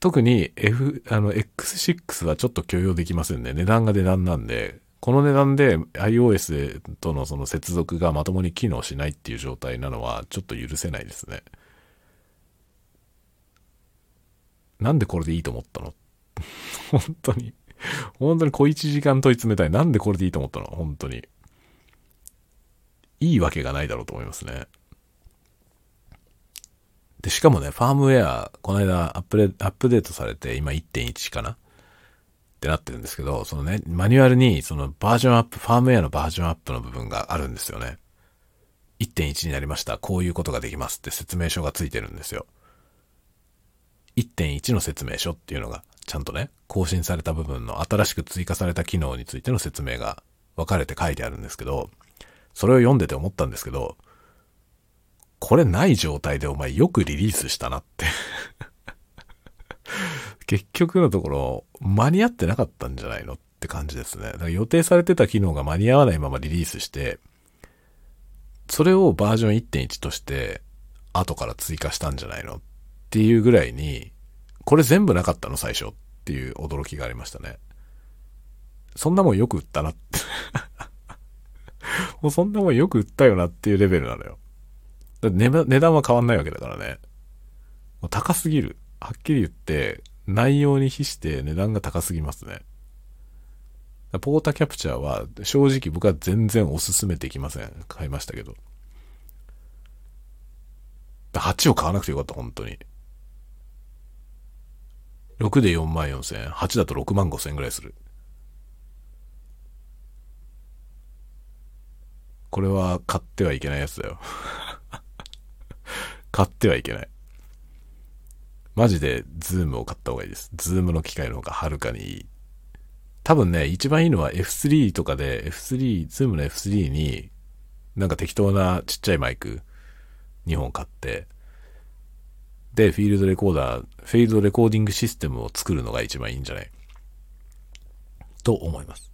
特に F、あの、X6 はちょっと許容できませんね。値段が値段なんで、この値段で iOS とのその接続がまともに機能しないっていう状態なのはちょっと許せないですね。なんでこれでいいと思ったの？本当に本当に小1時間問い詰めたい。なんでこれでいいと思ったの？本当に。いいわけがないだろうと思いますね。で、しかもね、ファームウェア、この間アップデアップデートされて、今1.1かな？ってなってるんですけど、そのね、マニュアルに、そのバージョンアップ、ファームウェアのバージョンアップの部分があるんですよね。1.1になりました。こういうことができますって説明書がついてるんですよ。1.1の説明書っていうのが、ちゃんとね、更新された部分の新しく追加された機能についての説明が分かれて書いてあるんですけど、それを読んでて思ったんですけど、これない状態でお前よくリリースしたなって 結局のところ、間に合ってなかったんじゃないのって感じですね。だから予定されてた機能が間に合わないままリリースして、それをバージョン1.1として後から追加したんじゃないのっていうぐらいに、これ全部なかったの？最初っていう驚きがありましたね。そんなもんよく売ったなって もうそんなもんよく売ったよなっていうレベルなのよ。だ値値段は変わんないわけだからね。高すぎる。はっきり言って、内容に比して値段が高すぎますね。ポータキャプチャーは正直僕は全然おすすめできません。買いましたけど。8を買わなくてよかった、本当に。6で4万4千円、8だと6万5千円ぐらいする。これは買ってはいけないやつだよ。買ってはいけない。マジでズームを買った方がいいです。ズームの機械の方がはるかにいい。多分ね、一番いいのは F3 とかで F3、ズームの F3 になんか適当なちっちゃいマイク2本買って、で、フィールドレコーダー、フィールドレコーディングシステムを作るのが一番いいんじゃない？と思います。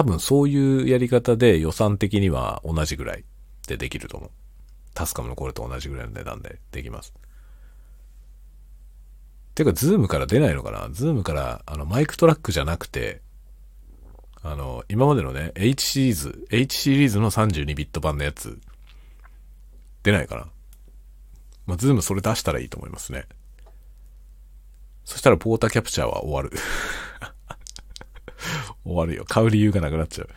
多分そういうやり方で予算的には同じぐらいでできると思う。タスカムのこれと同じぐらいの値段でできます。てか、ズームから出ないのかな？ズームから、あの、マイクトラックじゃなくて、あの、今までのね、H シリーズ、H シリーズの32ビット版のやつ、出ないかな？まあ、ズームそれ出したらいいと思いますね。そしたらポータキャプチャーは終わる。終わるよ。買う理由がなくなっちゃう。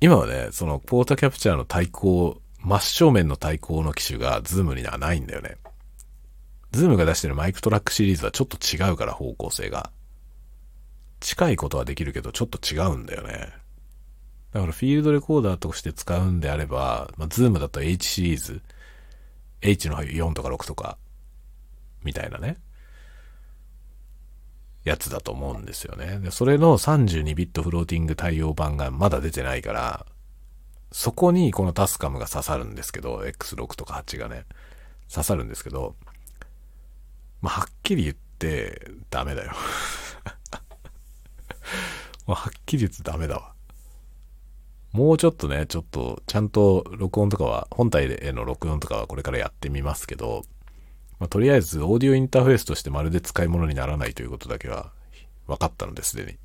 今はね、そのポータキャプチャーの対抗、真正面の対抗の機種がズームにはないんだよね。ズームが出してるマイクトラックシリーズはちょっと違うから方向性が。近いことはできるけどちょっと違うんだよね。だからフィールドレコーダーとして使うんであれば、まあ、ズームだと H シリーズ、H の4とか6とか、みたいなね、やつだと思うんですよね。で、それの32ビットフローティング対応版がまだ出てないから、そこにこのタスカムが刺さるんですけど、X6 とか8がね、刺さるんですけど、まあ、はっきり言ってダメだよ。ま、はっきり言ってダメだわ。もうちょっとね、ちょっと、ちゃんと録音とかは、本体への録音とかはこれからやってみますけど、まあ、とりあえず、オーディオインターフェースとしてまるで使い物にならないということだけは分かったのですでに。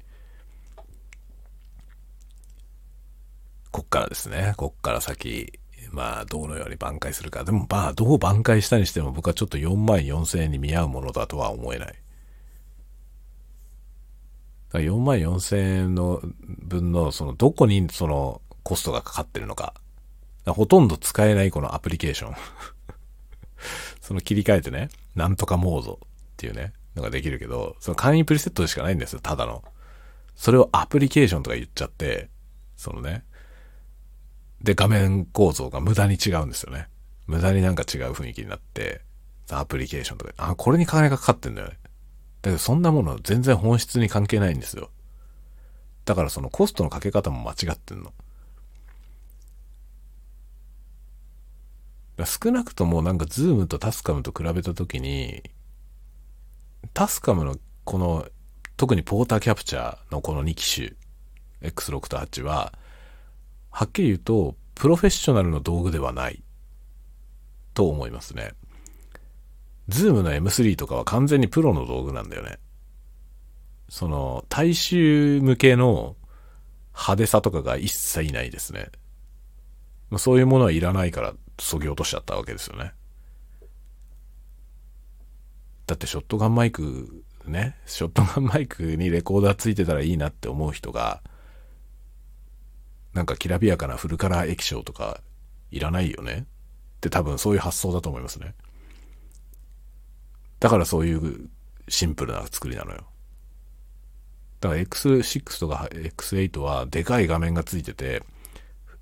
こっからですね。こっから先、まあ、どのように挽回するか。でも、まあ、どう挽回したにしても僕はちょっと4万4000円に見合うものだとは思えない。4万4000円の分の、その、どこにそのコストがかかってるのか。かほとんど使えないこのアプリケーション。その切り替えてね、なんとかモードっていうね、のができるけど、その簡易プリセットでしかないんですよ、ただの。それをアプリケーションとか言っちゃって、そのね。で、画面構造が無駄に違うんですよね。無駄になんか違う雰囲気になって、アプリケーションとか、あ、これに金がかかってんだよね。だけどそんなもの全然本質に関係ないんですよ。だからそのコストのかけ方も間違ってんの。少なくともなんかズームとタスカムと比べたときに、タスカムのこの、特にポータキャプチャーのこの2機種、X6 と8は、はっきり言うと、プロフェッショナルの道具ではない、と思いますね。ズームの M3 とかは完全にプロの道具なんだよね。その、大衆向けの派手さとかが一切ないですね。そういうものはいらないから、そぎ落としちゃったわけですよね。だってショットガンマイク、ね、ショットガンマイクにレコーダーついてたらいいなって思う人が、なんかきらびやかなフルカラー液晶とかいらないよねって多分そういう発想だと思いますね。だからそういうシンプルな作りなのよ。だから X6 とか X8 はでかい画面がついてて、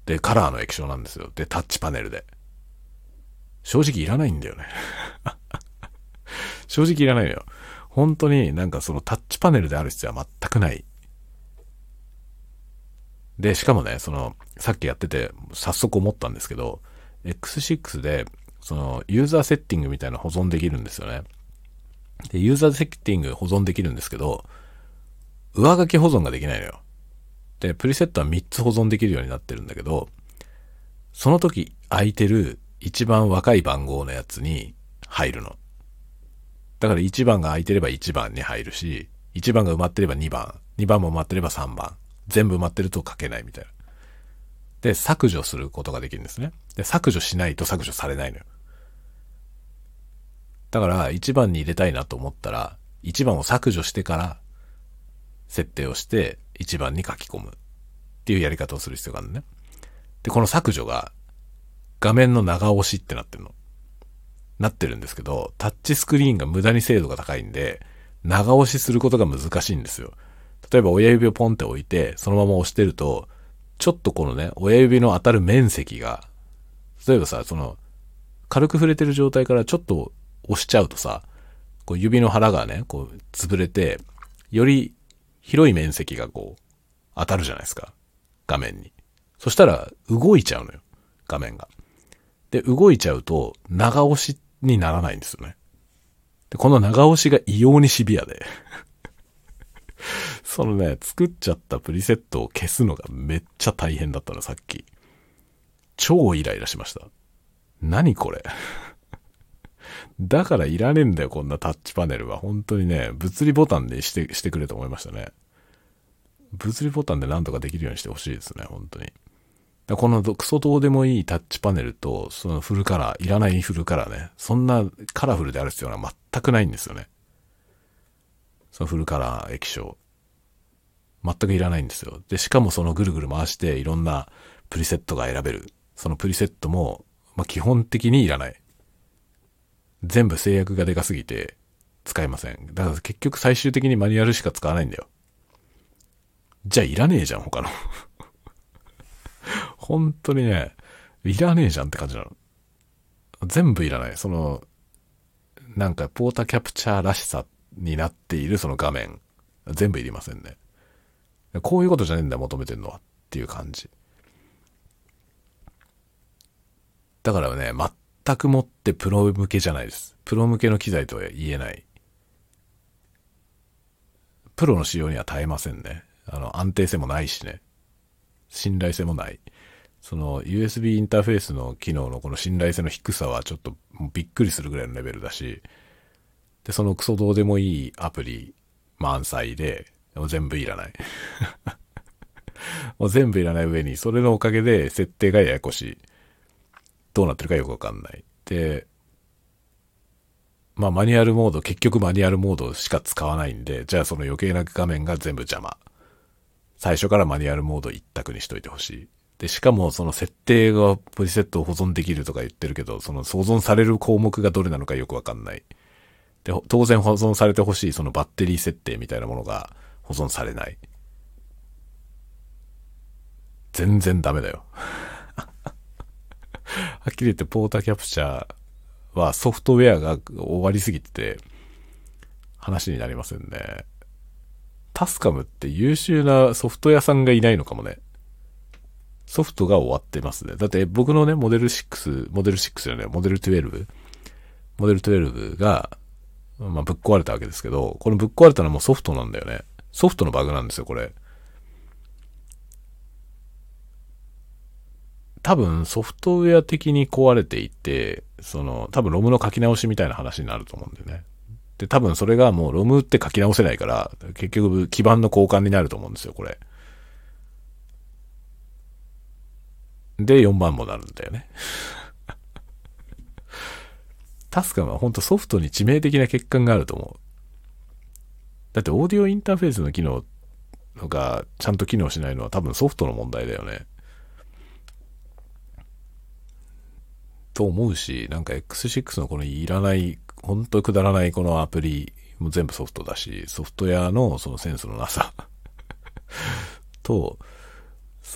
で、カラーの液晶なんですよ。で、タッチパネルで。正直いらないんだよね 正直いらないのよ。本当になんかそのタッチパネルである必要は全くない。で、しかもね、その、さっきやってて、早速思ったんですけど、X6 で、その、ユーザーセッティングみたいな保存できるんですよね。で、ユーザーセッティング保存できるんですけど、上書き保存ができないのよ。で、プリセットは3つ保存できるようになってるんだけど、その時空いてる一番若い番号のやつに入るの。だから1番が空いてれば1番に入るし、1番が埋まってれば2番、2番も埋まってれば3番、全部埋まってると書けないみたいな。で、削除することができるんですね。で、削除しないと削除されないのよ。だから1番に入れたいなと思ったら、1番を削除してから設定をして1番に書き込むっていうやり方をする必要があるのね。で、この削除が画面の長押しってなってるの。なってるんですけど、タッチスクリーンが無駄に精度が高いんで、長押しすることが難しいんですよ。例えば親指をポンって置いて、そのまま押してると、ちょっとこのね、親指の当たる面積が、例えばさ、その、軽く触れてる状態からちょっと押しちゃうとさ、こう指の腹がね、こう潰れて、より広い面積がこう当たるじゃないですか。画面に。そしたら動いちゃうのよ。画面が。で、動いちゃうと長押しにならないんですよね。で、この長押しが異様にシビアで そのね、作っちゃったプリセットを消すのがめっちゃ大変だったの、さっき。超イライラしました。何これ だからいらねえんだよ、こんなタッチパネルは。本当にね、物理ボタンでして、してくれと思いましたね。物理ボタンでなんとかできるようにしてほしいですね、本当に。このクソどうでもいいタッチパネルと、そのフルカラー、いらないフルカラーね。そんなカラフルである必要は全くないんですよね。そのフルカラー液晶。全くいらないんですよ。で、しかもそのぐるぐる回していろんなプリセットが選べる。そのプリセットも、まあ、基本的にいらない。全部制約がでかすぎて使えません。だから結局最終的にマニュアルしか使わないんだよ。じゃあいらねえじゃん、他の本当にね、いらねえじゃんって感じなの。全部いらない。その、なんかポータキャプチャーらしさになっているその画面。全部いりませんね。こういうことじゃねえんだよ、求めてるのは。っていう感じ。だからね、全くもってプロ向けじゃないです。プロ向けの機材とは言えない。プロの仕様には耐えませんね。あの、安定性もないしね。信頼性もない。その USB インターフェースの機能のこの信頼性の低さはちょっとびっくりするぐらいのレベルだし、で、そのクソどうでもいいアプリ満載で、もう全部いらない。もう全部いらない上に、それのおかげで設定がややこしい。どうなってるかよくわかんない。で、まあマニュアルモード、結局マニュアルモードしか使わないんで、じゃあその余計な画面が全部邪魔。最初からマニュアルモード一択にしといてほしい。で、しかもその設定がプリセットを保存できるとか言ってるけど、その保存される項目がどれなのかよくわかんない。で、当然保存されてほしいそのバッテリー設定みたいなものが保存されない。全然ダメだよ。はっきり言ってポータキャプチャーはソフトウェアが終わりすぎてて話になりませんね。タスカムって優秀なソフト屋さんがいないのかもね。ソフトが終わってますね。だって僕のね、モデル6、モデル6じゃない、モデル12、モデル12が、まあ、ぶっ壊れたわけですけど、このぶっ壊れたのはもうソフトなんだよね。ソフトのバグなんですよ、これ。多分ソフトウェア的に壊れていて、その、多分ロムの書き直しみたいな話になると思うんだよね。で、多分それがもうロムって書き直せないから、結局基板の交換になると思うんですよ、これ。で、4番もなるんだよね。タスカムは本当ソフトに致命的な欠陥があると思う。だってオーディオインターフェースの機能がちゃんと機能しないのは多分ソフトの問題だよね。と思うし、なんか X6 のこのいらない、ほんとくだらないこのアプリも全部ソフトだし、ソフトウェアのそのセンスのなさ と、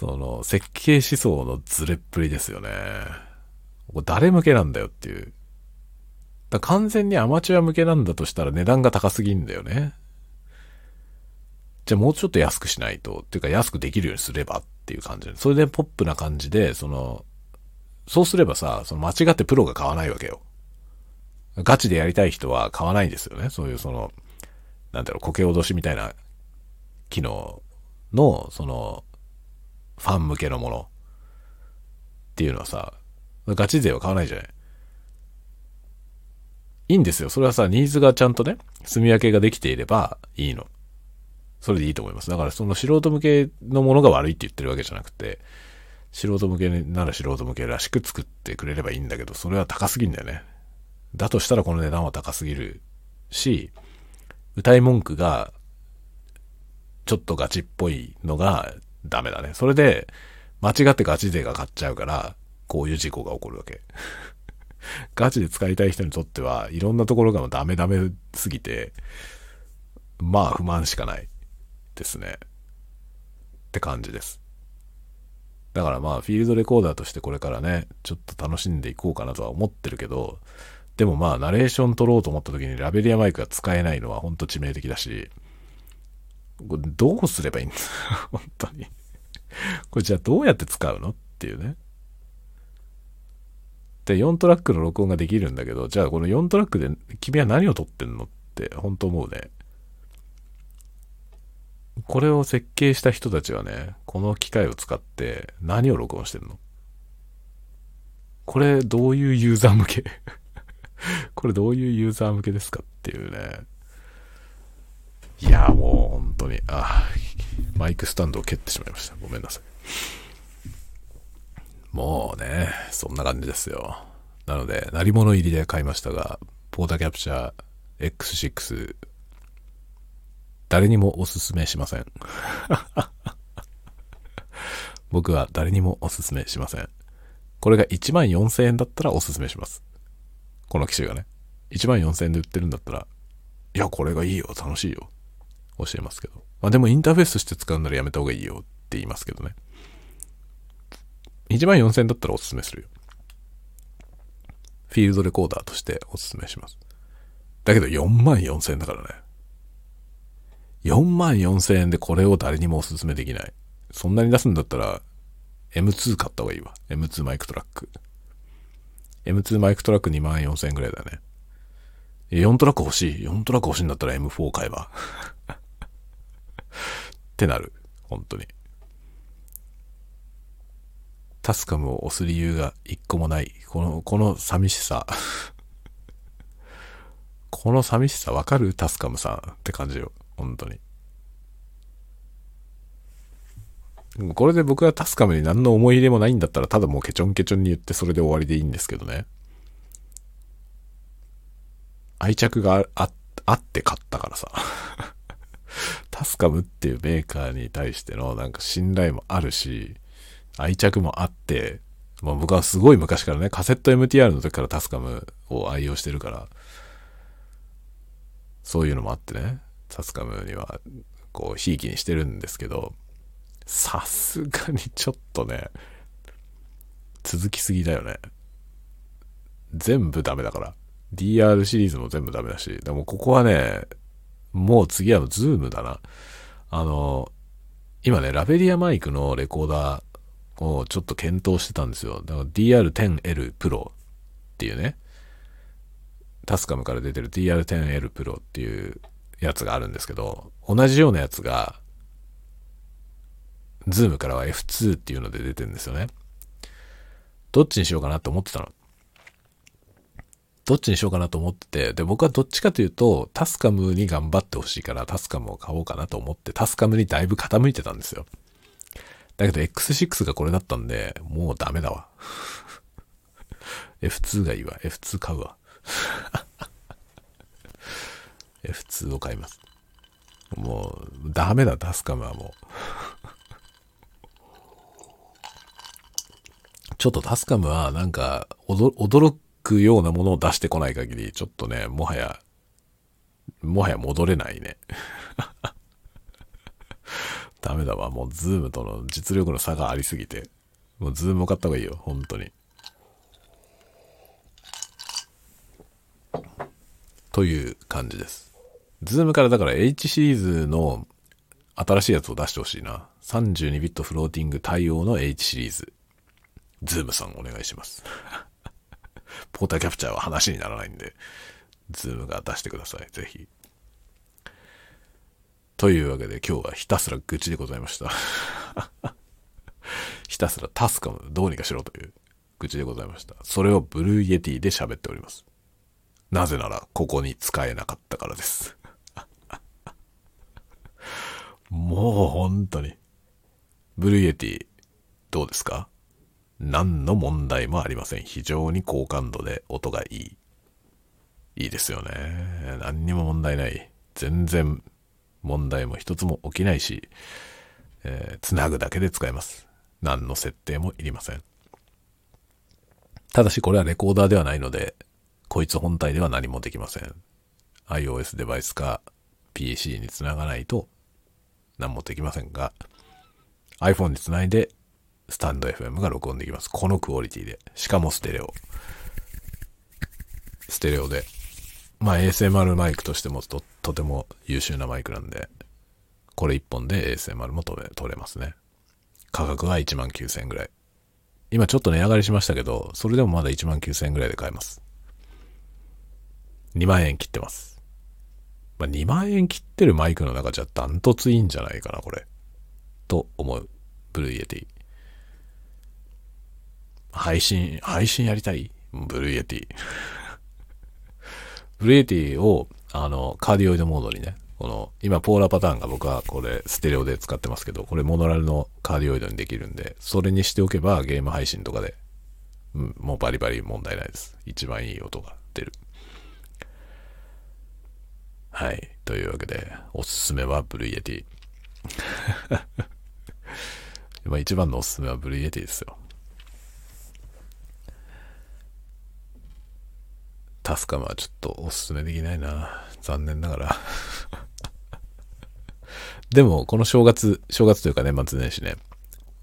その設計思想のズレっぷりですよね。誰向けなんだよっていう。だ完全にアマチュア向けなんだとしたら値段が高すぎんだよね。じゃあもうちょっと安くしないと、っていうか安くできるようにすればっていう感じで。それでポップな感じで、その、そうすればさ、その間違ってプロが買わないわけよ。ガチでやりたい人は買わないんですよね。そういうその、なんだろう、苔脅しみたいな機能の、その、ファン向けのものっていうのはさ、ガチ勢は買わないじゃない。いいんですよ。それはさ、ニーズがちゃんとね、住み分けができていればいいの。それでいいと思います。だからその素人向けのものが悪いって言ってるわけじゃなくて、素人向けなら素人向けらしく作ってくれればいいんだけど、それは高すぎんだよね。だとしたらこの値段は高すぎるし、歌い文句がちょっとガチっぽいのがダメだね。それで間違ってガチ勢が買っちゃうから、こういう事故が起こるわけ。ガチで使いたい人にとってはいろんなところがダメダメすぎて、まあ不満しかないですね。って感じです。だからまあフィールドレコーダーとしてこれからね、ちょっと楽しんでいこうかなとは思ってるけど、でもまあナレーション撮ろうと思った時にラベリアマイクが使えないのは本当致命的だし、これどうすればいいんだ？本当に。これじゃあどうやって使うの？っていうね。で、4トラックの録音ができるんだけど、じゃあこの4トラックで君は何を撮ってんの？って本当思うね。これを設計した人たちはね、この機械を使って何を録音してんの？これどういうユーザー向け？これどういうユーザー向けですか？っていうね。いや、もう本当に、あ、マイクスタンドを蹴ってしまいました。ごめんなさい。もうね、そんな感じですよ。なので、鳴り物入りで買いましたが、ポータキャプチャー X6、誰にもおすすめしません。僕は誰にもおすすめしません。これが1万4000円だったらおすすめします。この機種がね。1万4000円で売ってるんだったら、いや、これがいいよ、楽しいよ。教えますけど。まあでもインターフェースして使うならやめた方がいいよって言いますけどね。1万4000円だったらおすすめするよ。フィールドレコーダーとしておすすめします。だけど4万4000円だからね。4万4000円でこれを誰にもおすすめできない。そんなに出すんだったら M2 買った方がいいわ。M2 マイクトラック。M2 マイクトラック2万4000円ぐらいだね。4トラック欲しい。4トラック欲しいんだったら M4 買えば。ってなる。本当に。タスカムを押す理由が一個もない。この、この寂しさ。この寂しさわかる？タスカムさんって感じよ。本当に。これで僕はタスカムに何の思い入れもないんだったら、ただもうケチョンケチョンに言ってそれで終わりでいいんですけどね。愛着がああって買ったからさ。タスカムっていうメーカーに対してのなんか信頼もあるし、愛着もあって、まあ、僕はすごい昔からね、カセット MTR の時からタスカムを愛用してるから、そういうのもあってね、タスカムには、こう、ひいきにしてるんですけど、さすがにちょっとね、続きすぎだよね。全部ダメだから。DR シリーズも全部ダメだし、でもここはね、もう次はズームだな。あの、今ね、ラベリアマイクのレコーダーをちょっと検討してたんですよ。だから DR10L Pro っていうね、タスカムから出てる DR10L Pro っていうやつがあるんですけど、同じようなやつがズームからは F2 っていうので出てるんですよね。どっちにしようかなと思ってたの。どっちにしようかなと思ってて、で、僕はどっちかというと、タスカムに頑張ってほしいから、タスカムを買おうかなと思って、タスカムにだいぶ傾いてたんですよ。だけど X6 がこれだったんで、もうダメだわ。F2 がいいわ。F2 買うわ。F2 を買います。もう、ダメだ、タスカムはもう。ちょっとタスカムはなんか驚くようなものを出してこない限り、ちょっとね、もはや、もはや戻れないね。ダメだわ。もうズームとの実力の差がありすぎて。もうズームを買った方がいいよ。本当に。という感じです。ズームからだから H シリーズの新しいやつを出してほしいな。32ビットフローティング対応の H シリーズ。ズームさんお願いします。ポータキャプチャーは話にならないんで、ズームが出してください。ぜひ。というわけで今日はひたすら愚痴でございました。ひたすら TASCAM どうにかしろという愚痴でございました。それを Blue Yeti で喋っております。なぜならここに使えなかったからです。もう本当に。 Blue Yeti どうですか？何の問題もありません。非常に高感度で音がいい。いいですよね。何にも問題ない。全然問題も一つも起きないし、えー、つなぐだけで使えます。何の設定もいりません。ただしこれはレコーダーではないので、こいつ本体では何もできません。iOS デバイスか PC につながないと何もできませんが、iPhone につないでスタンド FM が録音できます。このクオリティで。しかもステレオ。ステレオで。まあ ASMR マイクとしてもととても優秀なマイクなんで、これ1本で ASMR も録れ録れますね。価格は1万9000円ぐらい。今ちょっと値上がりしましたけど、それでもまだ1万9000円ぐらいで買えます。2万円切ってます。まあ、2万円切ってるマイクの中じゃダントツいいんじゃないかな、これ。と思う。 Blue Yeti。配信、配信やりたい？ Blue Yeti。Blue Yeti を、あの、カーディオイドモードにね、この、今ポーラーパターンが僕はこれステレオで使ってますけど、これモノラルのカーディオイドにできるんで、それにしておけばゲーム配信とかで、うん、もうバリバリ問題ないです。一番いい音が出る。はい。というわけで、おすすめは Blue Yeti。今一番のおすすめは Blue Yeti ですよ。 TASCAM はちょっとおすすめできないな。残念ながら でも、この正月、正月というか年末年始ね、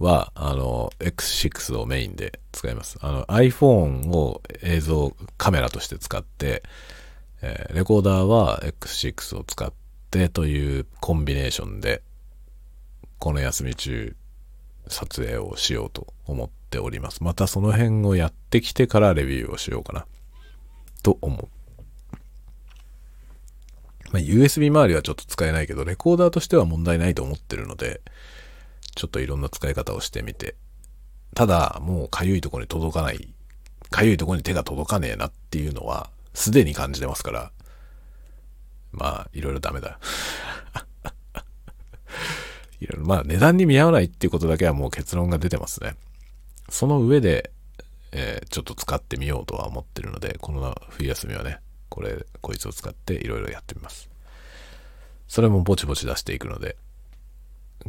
は、あの、X6 をメインで使います。あの、iPhone を映像カメラとして使って、えー、レコーダーは X6 を使ってというコンビネーションで、この休み中、撮影をしようと思っております。またその辺をやってきてからレビューをしようかな。と思う。まあ、USB 周りはちょっと使えないけど、レコーダーとしては問題ないと思ってるので、ちょっといろんな使い方をしてみて。ただ、もうかゆいとこに届かない、かゆいとこに手が届かねえなっていうのは、すでに感じてますから、まあ、いろいろダメだ。いろいろ、まあ、値段に見合わないっていうことだけはもう結論が出てますね。その上で、えー、ちょっと使ってみようとは思ってるので、この冬休みはね、これ、こいつを使っていろいろやってみます。それもぼちぼち出していくので、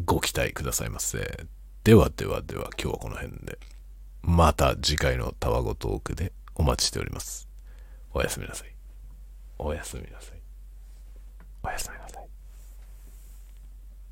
ご期待くださいませ。ではではでは、今日はこの辺で。また次回のタワゴトークでお待ちしております。おやすみなさい。おやすみなさい。おやすみなさい。